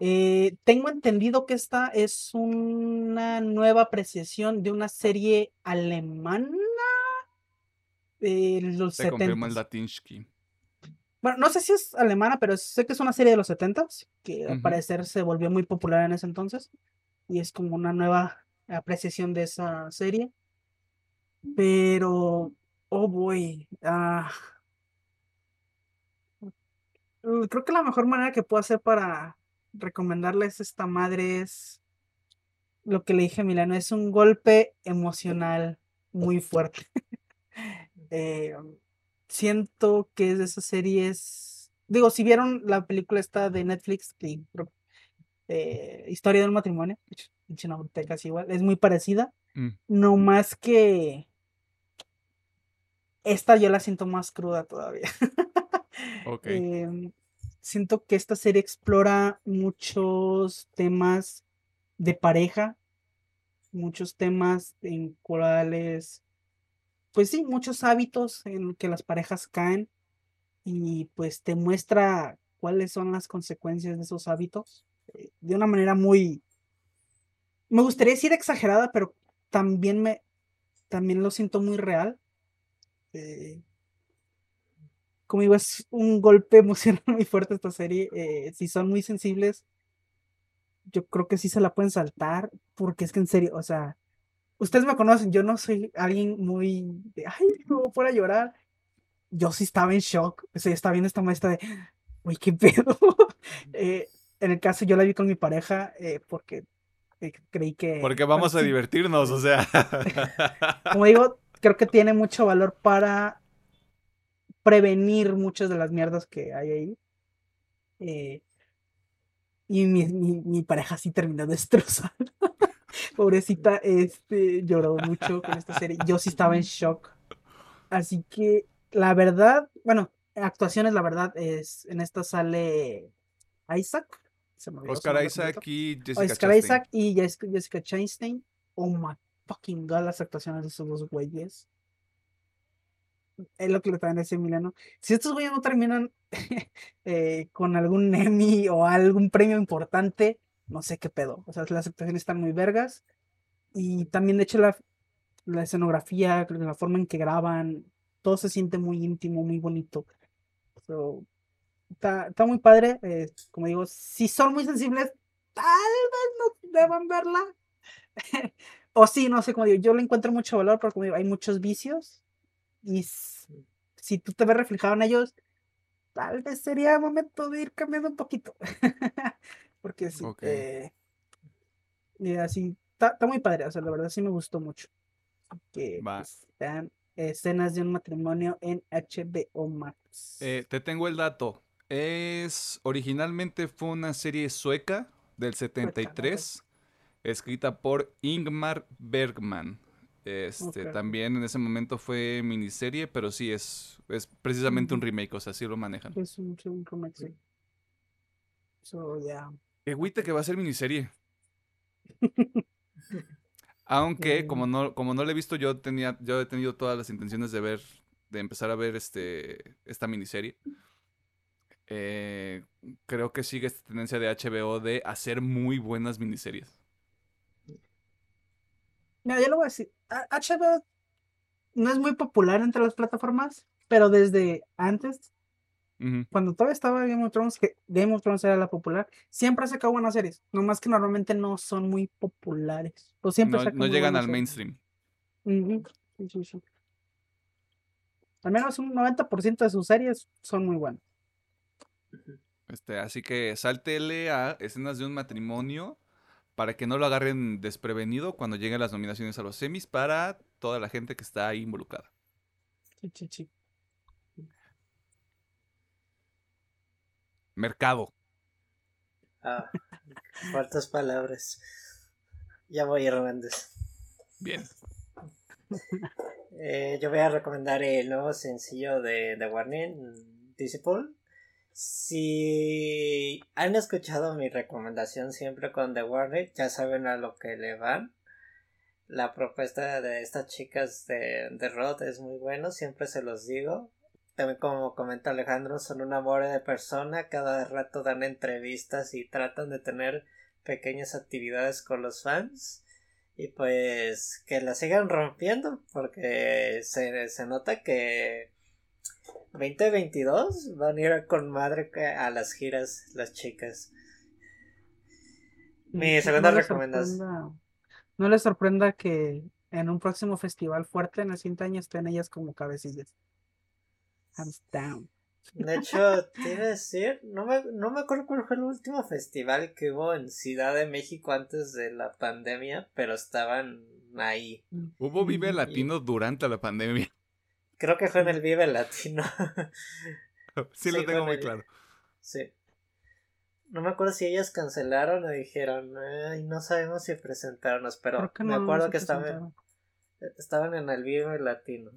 Eh, tengo entendido que esta es una nueva apreciación de una serie alemana los Te confirmo el 70. Latinsky. Bueno, no sé si es alemana, pero sé que es una serie de los 70 que al parecer se volvió muy popular en ese entonces. Y es como una nueva apreciación de esa serie. Pero, oh boy, ah, mm, creo que la mejor manera que puedo hacer para recomendarles esta madre es lo que le dije a Milano, es un golpe emocional muy fuerte. Eh, siento que es de esas series. Digo, si vieron la película esta de Netflix, que eh, Historia del matrimonio, casi igual, es muy parecida. Mm, No más que esta yo la siento más cruda todavía. ok. Em, siento que esta serie explora muchos temas de pareja, muchos temas en cuales, pues sí, muchos hábitos en que las parejas caen y pues te muestra cuáles son las consecuencias de esos hábitos eh, de una manera muy, me gustaría decir exagerada, pero también me, también lo siento muy real. eh, como digo, es un golpe emocional muy fuerte esta serie. eh, si son muy sensibles, yo creo que sí se la pueden saltar, porque es que en serio, o sea, ustedes me conocen, yo no soy alguien muy de, ay, no fuera a llorar. Yo sí estaba en shock, o sea, estaba viendo esta maestra de, uy, qué pedo. Eh, en el caso, yo la vi con mi pareja eh, porque eh, creí que. Porque bueno, vamos a sí, divertirnos, o sea. como digo, creo que tiene mucho valor para prevenir muchas de las mierdas que hay ahí. Eh, y mi, mi, mi pareja sí terminó destrozada. Pobrecita, este, lloró mucho con esta serie. Yo sí estaba en shock. Así que, la verdad, bueno, actuaciones, la verdad, es en esta sale Isaac. se me Oscar Isaac y Jessica Oscar Chastain. Isaac y Jessica, Chastain. Oh my fucking god, las actuaciones de esos dos güeyes. Es lo que le traen a ese Emiliano. Si estos güeyes no terminan eh, con algún Emmy o algún premio importante, no sé qué pedo. O sea, las actuaciones están muy vergas. Y también, de hecho, la, la escenografía, la forma en que graban, todo se siente muy íntimo, muy bonito. So, está, está muy padre. eh, como digo, si son muy sensibles, tal vez no deban verla. o sí, no sé cómo digo. Yo le encuentro mucho valor porque, como digo, hay muchos vicios. Y s- si tú te ves reflejado en ellos, tal vez sería momento de ir cambiando un poquito. porque sí. Ok. eh, así, está, muy padre. O sea, la verdad sí me gustó mucho. Que pues, vean escenas de un matrimonio en HBO Max. Eh, te tengo el dato. Es originalmente fue una serie sueca del 73, escrita por Ingmar Bergman. Este, también en ese momento fue miniserie, pero sí es, es precisamente un remake, o sea, sí lo manejan. Es un, un remake, sí. So, yeah. Qué agüita que va a ser miniserie. Aunque como no, como no la he visto, yo tenía, yo he tenido todas las intenciones de ver, de empezar a ver este, esta miniserie. Eh, creo que sigue esta tendencia de HBO de hacer muy buenas miniseries. Mira, yo lo voy a decir. HBO no es muy popular entre las plataformas, pero desde antes, Cuando todavía estaba Game of Thrones, que Game of Thrones era la popular, siempre ha sacado buenas series. Nomás que normalmente no son muy populares. O siempre No, no llegan al series. mainstream. Ujú, sí, sí, sí. Al menos un 90% de sus series son muy buenas. Este, así que sáltele a escenas de un matrimonio para que no lo agarren desprevenido cuando lleguen las nominaciones a los semis para toda la gente que está ahí involucrada. Sí, sí, sí. Mercado. Ah, cuántas palabras. Ya voy, Hernández. Bien. Eh, yo voy a recomendar el nuevo sencillo de, de Warning, Disciple. Si han escuchado mi recomendación siempre con The Warning, ya saben a lo que le van. La propuesta de estas chicas de, de Rod es muy bueno, siempre se los digo. También como comenta Alejandro, son un amor de persona, cada rato dan entrevistas y tratan de tener pequeñas actividades con los fans. Y pues que la sigan rompiendo, porque se, se nota que 2022 van a ir con madre a las giras las chicas. Mi segunda no recomendación. No les sorprenda que en un próximo festival fuerte en el siguiente año estén ellas como cabecillas. Hands down. De hecho, te iba a decir, no me, no me acuerdo cuál fue el último festival que hubo en Ciudad de México antes de la pandemia, pero estaban ahí. Hubo Vive. Latino durante la pandemia. Creo que fue en el Vive Latino. Sí, lo tengo muy el- claro. Sí. No me acuerdo si ellas cancelaron o dijeron, ay, no sabemos si presentarnos, pero me acuerdo que estaban, estaban en el Vive Latino.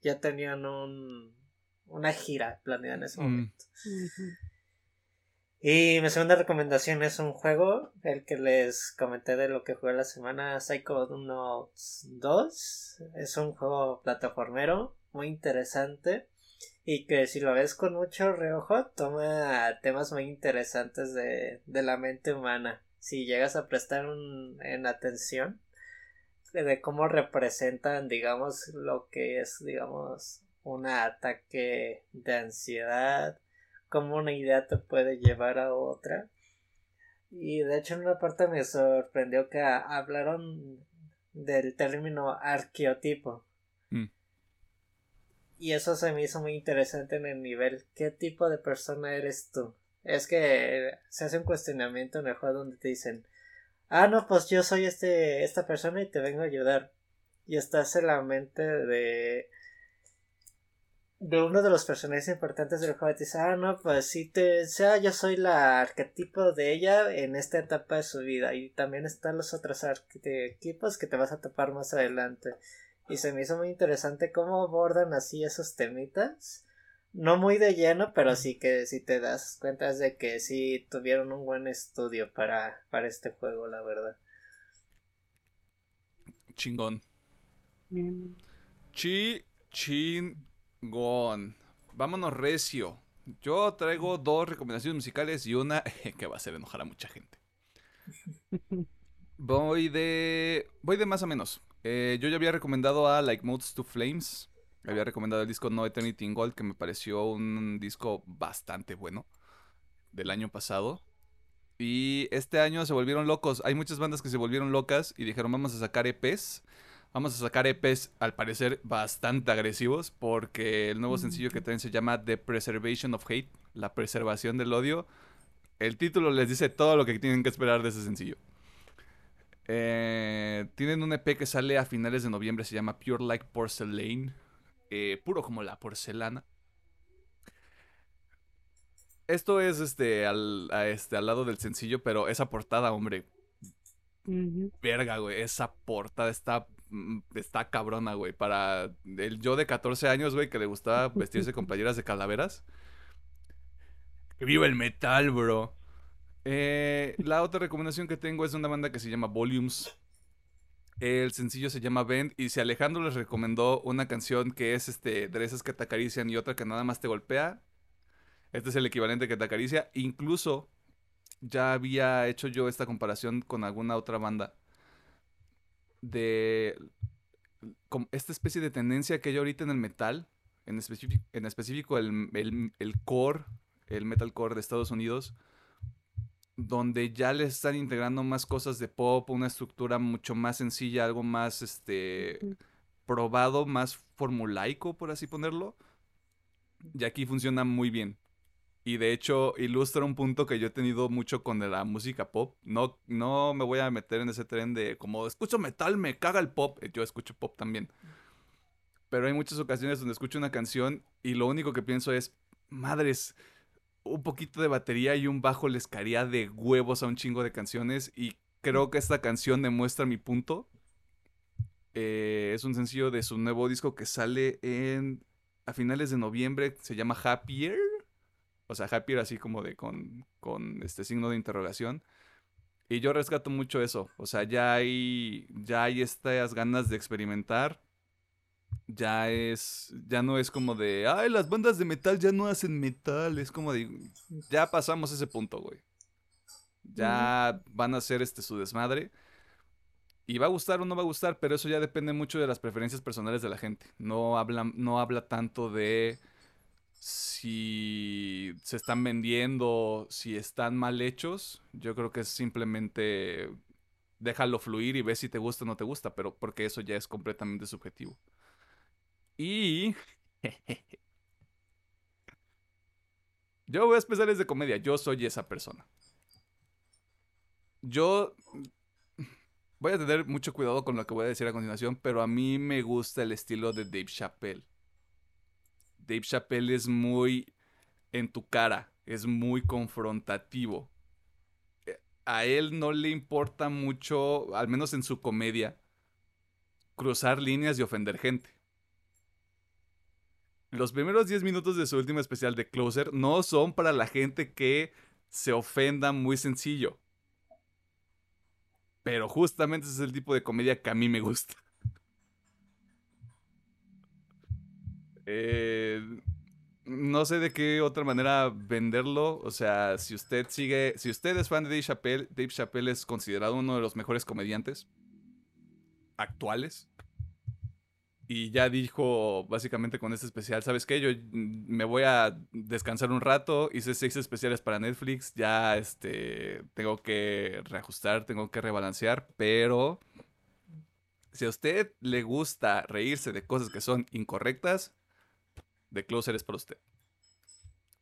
Ya tenían un, una gira planeada en ese Mm. momento. Y mi segunda recomendación es un juego, el que les comenté de lo que jugué la semana, Psychonauts 2. Es un juego plataformero muy interesante y que si lo ves con mucho reojo toma temas muy interesantes de, de la mente humana. Si llegas a prestar un, en atención de cómo representan, digamos, lo que es, digamos, un ataque de ansiedad, cómo una idea te puede llevar a otra. Y de hecho en una parte me sorprendió que hablaron del término arqueotipo. Mm. Y eso se me hizo muy interesante en el nivel. ¿Qué tipo de persona eres tú? Es que se hace un cuestionamiento en el juego donde te dicen, ah, no, pues yo soy este, esta persona y te vengo a ayudar. Y estás en la mente de, de uno de los personajes importantes del juego. Te dice, ah, no, pues si te, sea, yo soy la arquetipo de ella en esta etapa de su vida. Y también están los otros arquetipos que te vas a topar más adelante. Y se me hizo muy interesante cómo abordan así esos temitas. No muy de lleno, pero sí que si te das cuenta es de que sí tuvieron un buen estudio para, para este juego, la verdad. Chingón. Bien. Chi chingón. Vámonos recio. Yo traigo dos recomendaciones musicales y una que va a hacer enojar a mucha gente. Voy de. Voy de más o menos. Eh, yo ya había recomendado a Like Modes to Flames. Había recomendado el disco No Eternity in Gold, que me pareció un disco bastante bueno. Del año pasado. Y este año se volvieron locos. Hay muchas bandas que se volvieron locas y dijeron vamos a sacar EPs. Vamos a sacar EPs al parecer bastante agresivos porque el nuevo sencillo que traen se llama The Preservation of Hate, la preservación del odio. El título les dice todo lo que tienen que esperar de ese sencillo. Eh, tienen un EP que sale a finales de noviembre, se llama Pure Like Porcelain, eh, puro como la porcelana. Esto es este al, a este al lado del sencillo, pero esa portada, hombre, verga, güey, esa portada está mm, está cabrona, güey, para el yo de 14 años, güey, que le gustaba vestirse con playeras de calaveras. ¡Que ¡Viva el metal, bro! Eh, la otra recomendación que tengo es de una banda que se llama Volumes. El sencillo se llama Bend y si Alejandro les recomendó una canción que es este de esas que te acarician y otra que nada más te golpea, este es el equivalente que te acaricia. Incluso ya había hecho yo esta comparación con alguna otra banda de como esta especie de tendencia que hay ahorita en el metal, en, específico en específico el, el, el core, el metalcore de Estados Unidos, donde ya le están integrando más cosas de pop, una estructura mucho más sencilla, algo más este probado, más formulaico, por así ponerlo, Y aquí funciona muy bien. Y de hecho ilustra un punto que yo he tenido mucho con la música pop. No, no me voy a meter en ese tren de como escucho metal, me caga el pop. Yo escucho pop también. Pero hay muchas ocasiones donde escucho una canción y lo único que pienso es, madres, un poquito de batería y un bajo les caería de huevos a un chingo de canciones. Y creo que esta canción demuestra mi punto. Eh, es un sencillo de su nuevo disco que sale en a finales de noviembre. Se llama Happier. O sea, Happier así como de con, con este signo de interrogación. Y yo rescato mucho eso. O sea, ya hay, ya hay estas ganas de experimentar. Ya es, ya no es como de, ay, las bandas de metal ya no hacen metal. Es como de, ya pasamos ese punto, güey. Ya van a hacer este su desmadre. Y va a gustar o no va a gustar, pero eso ya depende mucho de las preferencias personales de la gente. No habla, no habla tanto de si se están vendiendo, si están mal hechos. Yo creo que es simplemente déjalo fluir y ve si te gusta o no te gusta, pero porque eso ya es completamente subjetivo. Y yo voy a especiales de comedia, yo soy esa persona. Yo voy a tener mucho cuidado con lo que voy a decir a continuación, pero a mí me gusta el estilo de Dave Chappelle. Dave Chappelle es muy en tu cara, es muy confrontativo. Eh, a él no le importa mucho, al menos en su comedia, cruzar líneas y ofender gente. Los primeros 10 minutos de su último especial de Closer no son para la gente que se ofenda muy sencillo. Pero justamente ese es el tipo de comedia que a mí me gusta. Eh, no sé de qué otra manera venderlo. O sea, si usted sigue, si usted es fan de Dave Chappelle, Dave Chappelle es considerado uno de los mejores comediantes actuales. Y ya dijo básicamente con este especial, ¿sabes qué? Yo me voy a descansar un rato, hice seis especiales para Netflix, ya este, tengo que reajustar, tengo que rebalancear, pero si a usted le gusta reírse de cosas que son incorrectas, The Closer es para usted.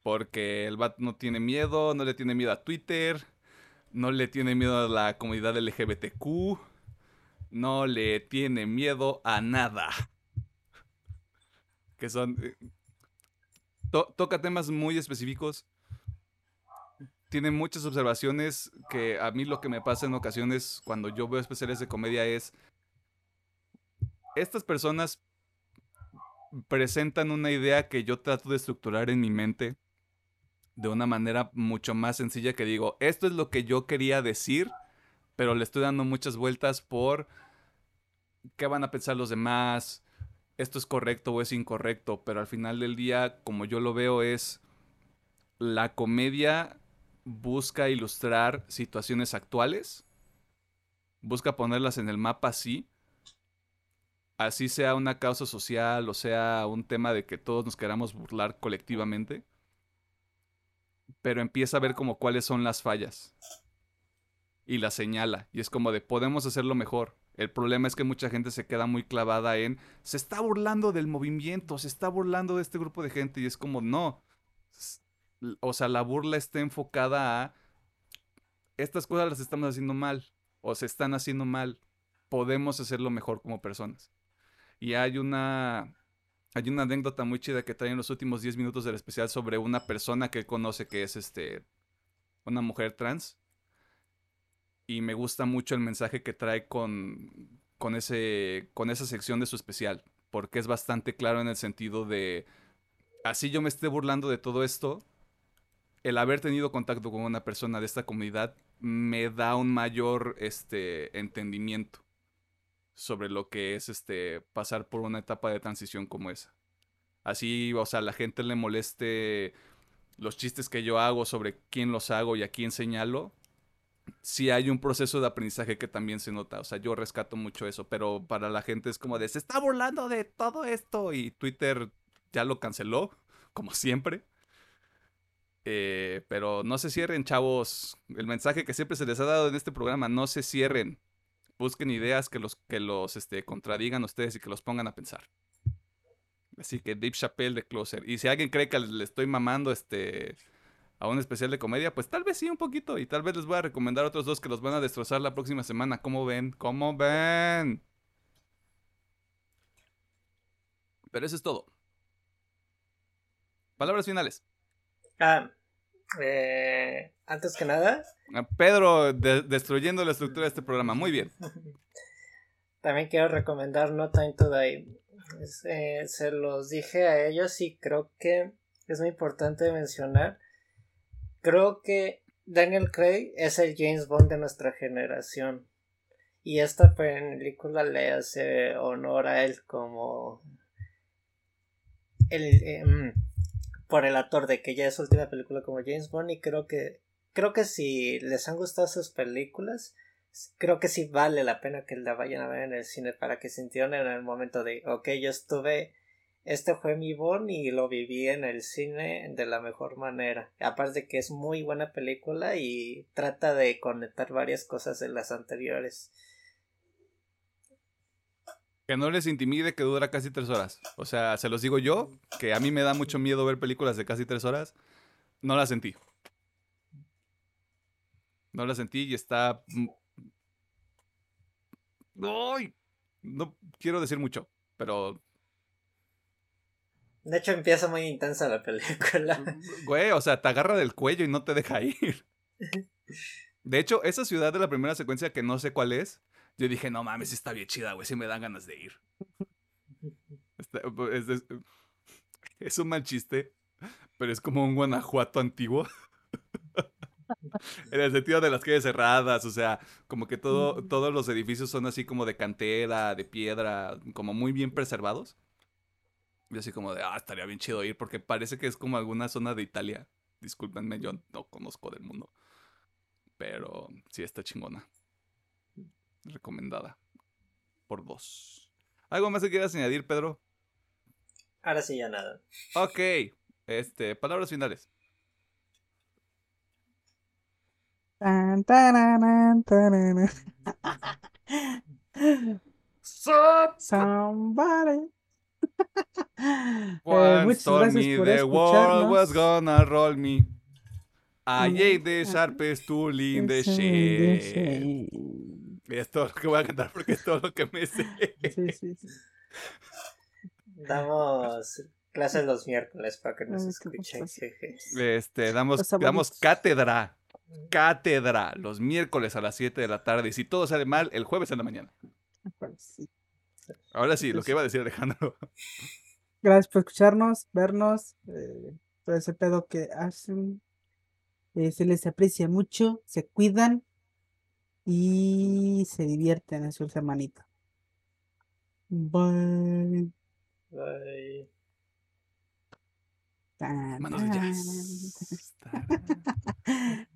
Porque el bat no tiene miedo, no le tiene miedo a Twitter, no le tiene miedo a la comunidad LGBTQ, no le tiene miedo a nada que son... Eh, toca temas muy específicos. Tiene muchas observaciones que a mí lo que me pasa en ocasiones cuando yo veo especiales de comedia es... Estas personas presentan una idea que yo trato de estructurar en mi mente de una manera mucho más sencilla que digo, esto es lo que yo quería decir, pero le estoy dando muchas vueltas por qué van a pensar los demás, esto es correcto o es incorrecto, pero al final del día, como yo lo veo, es la comedia busca ilustrar situaciones actuales, busca ponerlas en el mapa así, así sea una causa social o sea un tema de que todos nos queramos burlar colectivamente, pero empieza a ver como cuáles son las fallas y las señala y es como de podemos hacerlo mejor, el problema es que mucha gente se queda muy clavada en, se está burlando del movimiento, se está burlando de este grupo de gente y es como, no. O sea, la burla está enfocada a, estas cosas las estamos haciendo mal o se están haciendo mal. Podemos hacerlo mejor como personas. Y hay una, hay una anécdota muy chida que trae en los últimos 10 minutos del especial sobre una persona que él conoce que es este, una mujer trans. Y me gusta mucho el mensaje que trae con, con, ese, con esa sección de su especial, porque es bastante claro en el sentido de, así yo me esté burlando de todo esto, el haber tenido contacto con una persona de esta comunidad me da un mayor este, entendimiento sobre lo que es este, pasar por una etapa de transición como esa. Así, o sea, a la gente le moleste los chistes que yo hago sobre quién los hago y a quién señalo, sí hay un proceso de aprendizaje que también se nota. O sea, yo rescato mucho eso, pero para la gente es como de, se está burlando de todo esto y Twitter ya lo canceló, como siempre. Eh, pero no se cierren, chavos. El mensaje que siempre se les ha dado en este programa, no se cierren. Busquen ideas que los, que los este, contradigan ustedes y que los pongan a pensar. Así que Deep Chappelle de Closer. Y si alguien cree que le estoy mamando este a un especial de comedia, pues tal vez sí un poquito. Y tal vez les voy a recomendar otros dos que los van a destrozar la próxima semana. ¿Cómo ven? ¿Cómo ven? Pero eso es todo. Palabras finales. Ah, eh, antes que nada. Ah, Pedro destruyendo la estructura de este programa. Muy bien. También quiero recomendar No Time to Die. Eh, se los dije a ellos y creo que es muy importante mencionar. Creo que Daniel Craig es el James Bond de nuestra generación. Y esta película le hace honor a él como el, mm, por el actor de que ya es su última película como James Bond y creo que creo que si les han gustado sus películas creo que sí vale la pena que la vayan a ver en el cine para que sintieran en el momento de ok yo estuve este fue mi Bond y lo viví en el cine de la mejor manera aparte que es muy buena película y trata de conectar varias cosas de las anteriores que no les intimide que dura casi tres horas. O sea, se los digo yo, que a mí me da mucho miedo ver películas de casi tres horas. No la sentí. No la sentí y está... ¡Ay! No quiero decir mucho, pero... De hecho, empieza muy intensa la película. Güey, o sea, te agarra del cuello y no te deja ir. De hecho, esa ciudad de la primera secuencia, que no sé cuál es, yo dije, no mames, está bien chida, güey, sí me dan ganas de ir. es, un mal chiste, pero es como un Guanajuato antiguo. En el sentido de las calles cerradas, o sea, como que todo, todos los edificios son así como de cantera, de piedra, como muy bien preservados. Y así como de, ah, estaría bien chido ir, porque parece que es como alguna zona de Italia. Discúlpenme, yo no conozco del mundo. Pero sí está chingona recomendada. Por dos. ¿Algo más que quieras añadir, Pedro? Ahora sí, ya nada. Ok. Este, palabras finales. Somebody. Once told me the world was gonna roll me. I ate the sharpest tool in the shed. Es todo lo que voy a cantar porque es todo lo que me sé. Sí, sí, sí. Damos clases los miércoles para que nos escuchen. Este, damos, damos cátedra. Cátedra los miércoles a las 7 de la tarde. Y si todo sale mal, el jueves en la mañana. Ahora sí, lo que iba a decir Alejandro. Gracias por escucharnos, vernos, eh, todo ese pedo que hacen. Eh, se les aprecia mucho, se cuidan y se divierten en su semanita. Bye. Bye. Manos de jazz.